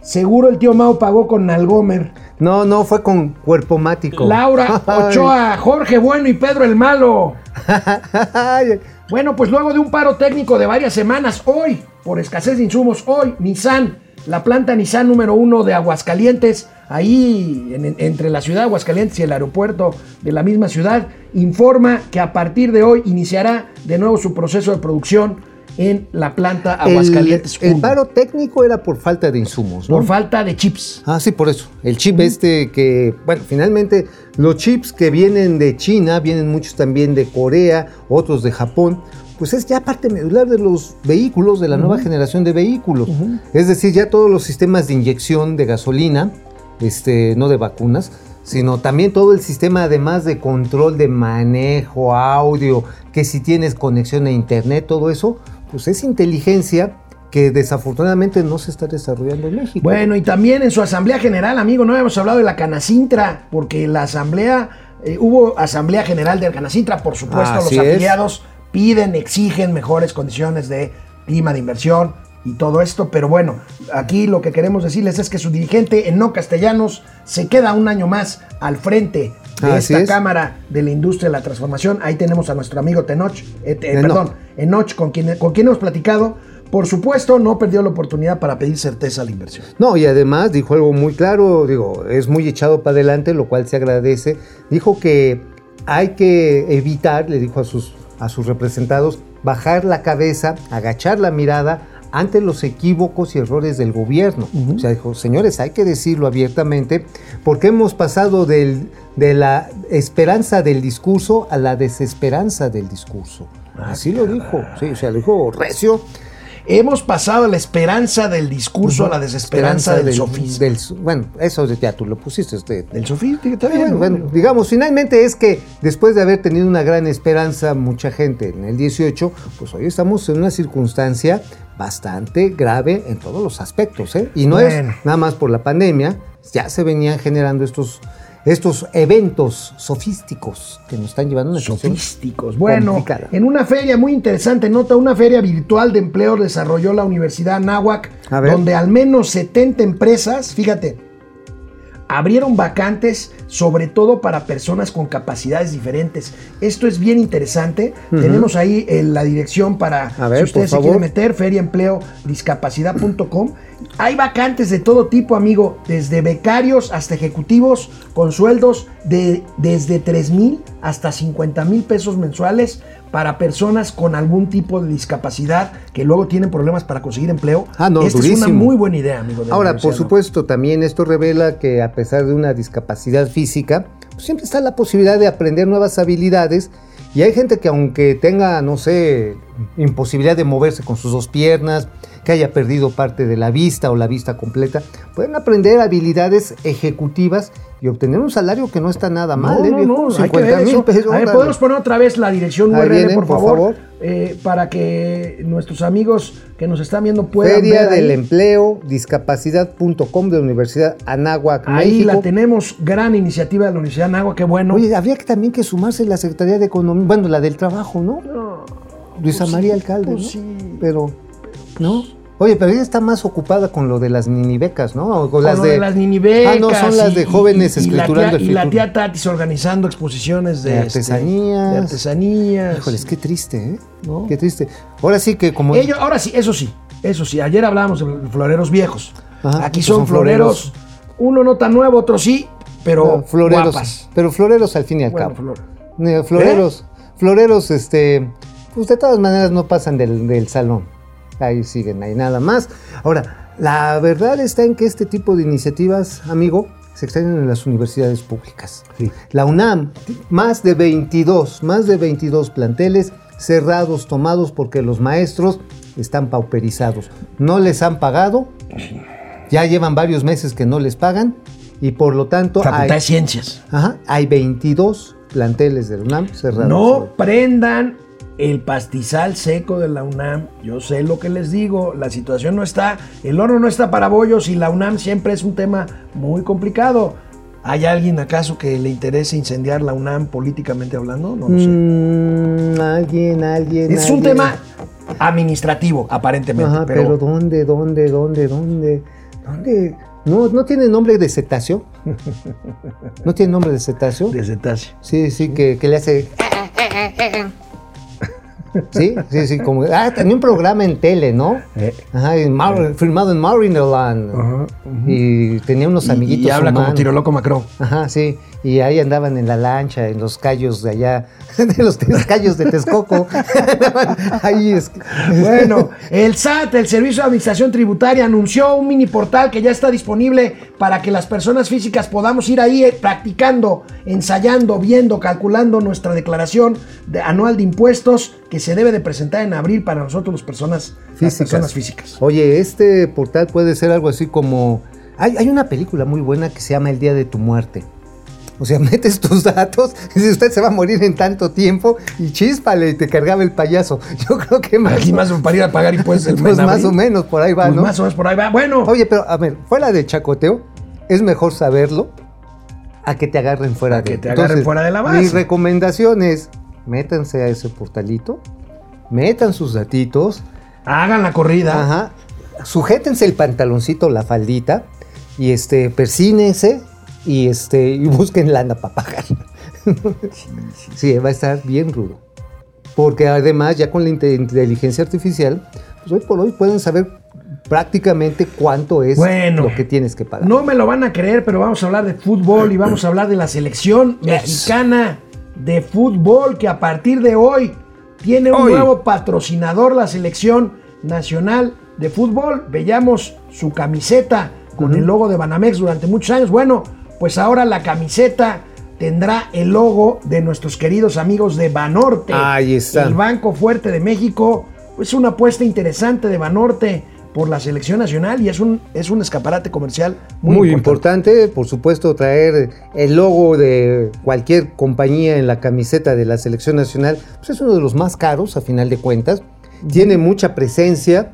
Seguro el tío Mao pagó con Nalgomer. No, no, fue con cuerpo mático. Laura. Ochoa, Jorge Bueno y Pedro el Malo. Bueno, pues luego de un paro técnico de varias semanas, hoy, por escasez de insumos, hoy, Nissan, la planta Nissan número uno de Aguascalientes, ahí en- en- entre la ciudad de Aguascalientes y el aeropuerto de la misma ciudad, informa que a partir de hoy iniciará de nuevo su proceso de producción en la planta Aguascalientes el, el 1, paro técnico era por falta de insumos, ¿no? por falta de chips. Ah, sí, por eso. El chip este que, bueno, finalmente los chips que vienen de China, vienen muchos también de Corea, otros de Japón, pues es ya parte medular de los vehículos, de la nueva generación de vehículos. Es decir, ya todos los sistemas de inyección de gasolina, este, no de vacunas, sino también todo el sistema además de control de manejo, audio, que si tienes conexión a internet, todo eso, pues es inteligencia que desafortunadamente no se está desarrollando en México. Bueno, y también en su asamblea general, amigo, no habíamos hablado de la Canacintra, porque la asamblea, eh, hubo asamblea general del Canacintra, por supuesto, Así los es. afiliados piden, exigen mejores condiciones de clima de inversión y todo esto, pero bueno, aquí lo que queremos decirles es que su dirigente, no Castellanos, se queda un año más al frente de Así esta es. Cámara de la Industria de la Transformación. Ahí tenemos a nuestro amigo Tenoch, eh, eh, Enoch. perdón, Enoch, con quien, con quien hemos platicado. Por supuesto, no perdió la oportunidad para pedir certeza a la inversión. No, y además dijo algo muy claro, digo, es muy echado para adelante, lo cual se agradece. Dijo que hay que evitar, le dijo a sus, a sus representados, bajar la cabeza, agachar la mirada ante los equívocos y errores del gobierno. O sea, dijo, señores, hay que decirlo abiertamente, porque hemos pasado del- de la esperanza del discurso a la desesperanza del discurso. Así lo dijo, sí, o sea, lo dijo recio. Hemos pasado la esperanza del discurso a la desesperanza del, sofisma. del bueno, eso ya tú lo pusiste. Este, Del sofisma, está Bueno, bien. ¿no? bueno, digamos, finalmente es que después de haber tenido una gran esperanza, mucha gente en el 18, pues hoy estamos en una circunstancia bastante grave en todos los aspectos, ¿eh? Y no Bueno. es nada más por la pandemia, ya se venían generando estos, estos eventos sofísticos que nos están llevando una Sofísticos. Bueno, complicada. en una feria muy interesante, nota, una feria virtual de empleo desarrolló la Universidad ver. donde al menos 70 empresas, fíjate, abrieron vacantes, sobre todo para personas con capacidades diferentes. Esto es bien interesante. Tenemos ahí eh, la dirección para, ver, si ustedes se quieren meter, feriaempleodiscapacidad.com. Hay vacantes de todo tipo, amigo, desde becarios hasta ejecutivos, con sueldos de desde 3 mil hasta 50 mil pesos mensuales para personas con algún tipo de discapacidad que luego tienen problemas para conseguir empleo. Ah, no, Esta es una muy buena idea, amigo. de la Ahora, por supuesto, también esto revela que a pesar de una discapacidad física, pues siempre está la posibilidad de aprender nuevas habilidades. Y hay gente que aunque tenga, no sé, imposibilidad de moverse con sus dos piernas, que haya perdido parte de la vista o la vista completa, pueden aprender habilidades ejecutivas y obtener un salario que no está nada mal. No, ¿eh, no, no, hay que ver 50 mil eso. pesos. A ver, podemos poner otra vez la dirección Ahí URL, viene, por por favor, favor. eh, para que nuestros amigos que nos están viendo puedan Feria ver ahí. del Empleo, discapacidad.com de la Universidad Anáhuac, Ahí México. la tenemos, gran iniciativa de la Universidad Nagua, qué bueno. Oye, habría que también que sumarse la Secretaría de Economía, bueno, la del Trabajo, ¿no? Luisa pues María sí, Alcalde, pues ¿no? sí. Pero, ¿no? Oye, pero ella está más ocupada con lo de las mini becas, ¿no? O con Con las lo de, de las mini becas Ah, no, son las de jóvenes y- y la escriturando tía- el Y la tía Tatis organizando exposiciones de, De este, artesanías. de artesanías. Híjoles, qué triste, ¿eh? ¿No? Qué triste. Ahora sí que como... Ellos, ahora sí, eso sí, eso sí. Ayer hablábamos de floreros viejos. Ajá, Aquí son, son floreros. floreros. Uno no tan nuevo, otro sí, pero no, floreros, guapas. pero floreros al fin y al Bueno, cabo. flor. Eh, Floreros, floreros, este, pues de todas maneras no pasan del, del salón. Ahí siguen, ahí nada más. Ahora, la verdad está en que este tipo de iniciativas, amigo, se extienden en las universidades públicas. La UNAM, más de 22, más de 22 planteles cerrados, tomados porque los maestros están pauperizados. No les han pagado, ya llevan varios meses que no les pagan y por lo tanto Facultad hay, de Ciencias. Ajá, hay 22 planteles de la UNAM cerrados. No prendan el pastizal seco de la UNAM. Yo sé lo que les digo. La situación no está, el horno no está para bollos y la UNAM siempre es un tema muy complicado. ¿Hay alguien acaso que le interese incendiar la UNAM políticamente hablando? No lo sé. Mm, alguien, alguien. es un alguien. tema administrativo, aparentemente. Ajá, pero, pero, ¿dónde, dónde, dónde, dónde? ¿Dónde? No, no tiene nombre de cetáceo. No tiene nombre de cetáceo. de cetáceo. Sí, sí, que, que le hace. Sí, sí, sí, como. Ah, tenía un programa en tele, ¿no? Eh. Ajá, en Mar- filmado en Marineland. Ajá, Y tenía unos Y- amiguitos. Y, habla como humanos. tiro loco Macron. Ajá, sí. Y ahí andaban en la lancha, en los callos de allá, de los callos de Texcoco. Ahí es Bueno, el SAT, el Servicio de Administración Tributaria, anunció un mini portal que ya está disponible para que las personas físicas podamos ir ahí eh, practicando, ensayando, viendo, calculando nuestra declaración de- anual de impuestos que se debe de presentar en abril para nosotros las personas las físicas. personas físicas. Oye, este portal puede ser algo así como. Hay, hay una película muy buena que se llama El Día de tu Muerte. O sea, metes tus datos y dices, usted se va a morir en tanto tiempo y chíspale, y te cargaba el payaso. Yo creo que más, Aquí más para ir a pagar impuestos el pues en más abril. o menos por ahí va, Pues ¿no? más o menos por ahí va. Bueno, Oye, pero a ver, fuera de chacoteo, es mejor saberlo a que te agarren fuera A de que te agarren fuera de la Mi base. recomendación es, métanse a ese portalito, metan sus datitos, hagan la corrida. ajá, sujétense el pantaloncito, la faldita, y este, persínense y este, y busquen lana para pagar. sí, va a estar bien rudo. Porque además, ya con la inte- inteligencia artificial, pues hoy por hoy pueden saber prácticamente cuánto es Bueno. lo que tienes que pagar. No me lo van a creer, pero vamos a hablar de fútbol y vamos a hablar de la selección mexicana de fútbol que a partir de hoy tiene un Hoy. nuevo patrocinador, la selección nacional de fútbol. Veíamos su camiseta con el logo de Banamex durante muchos años. Bueno, pues ahora la camiseta tendrá el logo de nuestros queridos amigos de Banorte. Ahí está. El Banco Fuerte de México. Es una apuesta interesante de Banorte por la selección nacional y es un, es un escaparate comercial muy, Muy, importante. importante. por supuesto, traer el logo de cualquier compañía en la camiseta de la selección nacional, pues es uno de los más caros, a final de cuentas. Tiene mucha presencia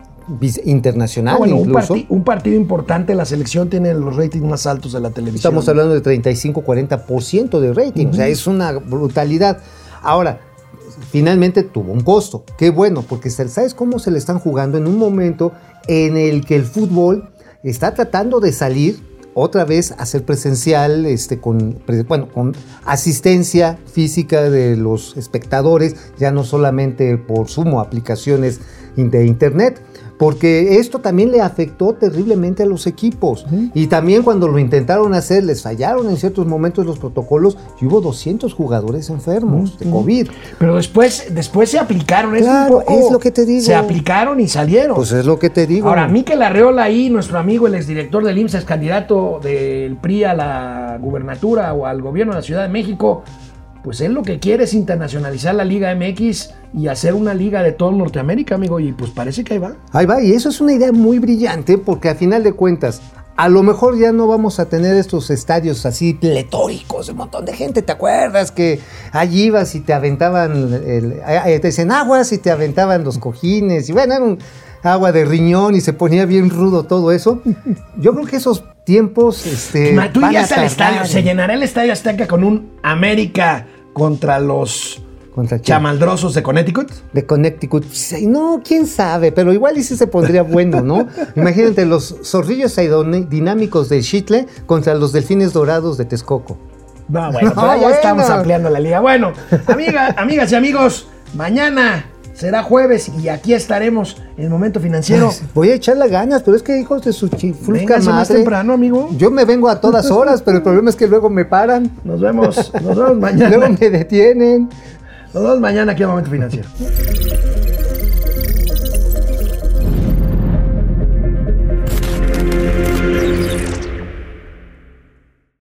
internacional Ah, bueno, un, incluso. un partido importante, la selección tiene los ratings más altos de la televisión. Estamos hablando de 35-40% de rating, o sea, es una brutalidad. Ahora, finalmente tuvo un costo. Qué bueno, porque ¿sabes cómo se le están jugando en un momento en el que el fútbol está tratando de salir otra vez a ser presencial, este, con, bueno, con asistencia física de los espectadores, ya no solamente por sumo aplicaciones de internet, porque esto también le afectó terriblemente a los equipos. Y también cuando lo intentaron hacer, les fallaron en ciertos momentos los protocolos y hubo 200 jugadores enfermos de COVID. Pero después, después se aplicaron. Es, Claro, un poco- es lo que te digo. Se aplicaron y salieron. Pues es lo que te digo. Ahora, Miquel Arreola ahí, nuestro amigo, el exdirector del IMSS, es candidato del PRI a la gubernatura o al gobierno de la Ciudad de México, pues él lo que quiere es internacionalizar la Liga MX y hacer una liga de todo Norteamérica, amigo, y pues parece que ahí va. Ahí va, y eso es una idea muy brillante porque a final de cuentas, a lo mejor ya no vamos a tener estos estadios así pletóricos, un montón de gente. ¿Te acuerdas que allí ibas y te aventaban, el- eh, te decían aguas y te aventaban los cojines? Y bueno, era un agua de riñón y se ponía bien rudo todo eso. Yo creo que esos tiempos. Este, Tú van a irías al tardar estadio, se en- llenará el estadio Azteca con un América contra los ¿Contra chamaldrosos de Connecticut. de Connecticut. No, quién sabe, pero igual y sí se pondría bueno, ¿no? Imagínate los zorrillos aerodinámicos de Chitle contra los delfines dorados de Texcoco. No, bueno, No, pero ya bueno. estamos ampliando la liga. Bueno, amiga, amigas y amigos, mañana será jueves y aquí estaremos en el momento financiero. Voy a echarle ganas, pero es que hijos de su chiflusca Véngase más madre. temprano, amigo. Yo me vengo a todas horas, pero el problema es que luego me paran, Nos vemos, nos vemos mañana. luego me detienen. Nos vemos mañana aquí en Momento Financiero.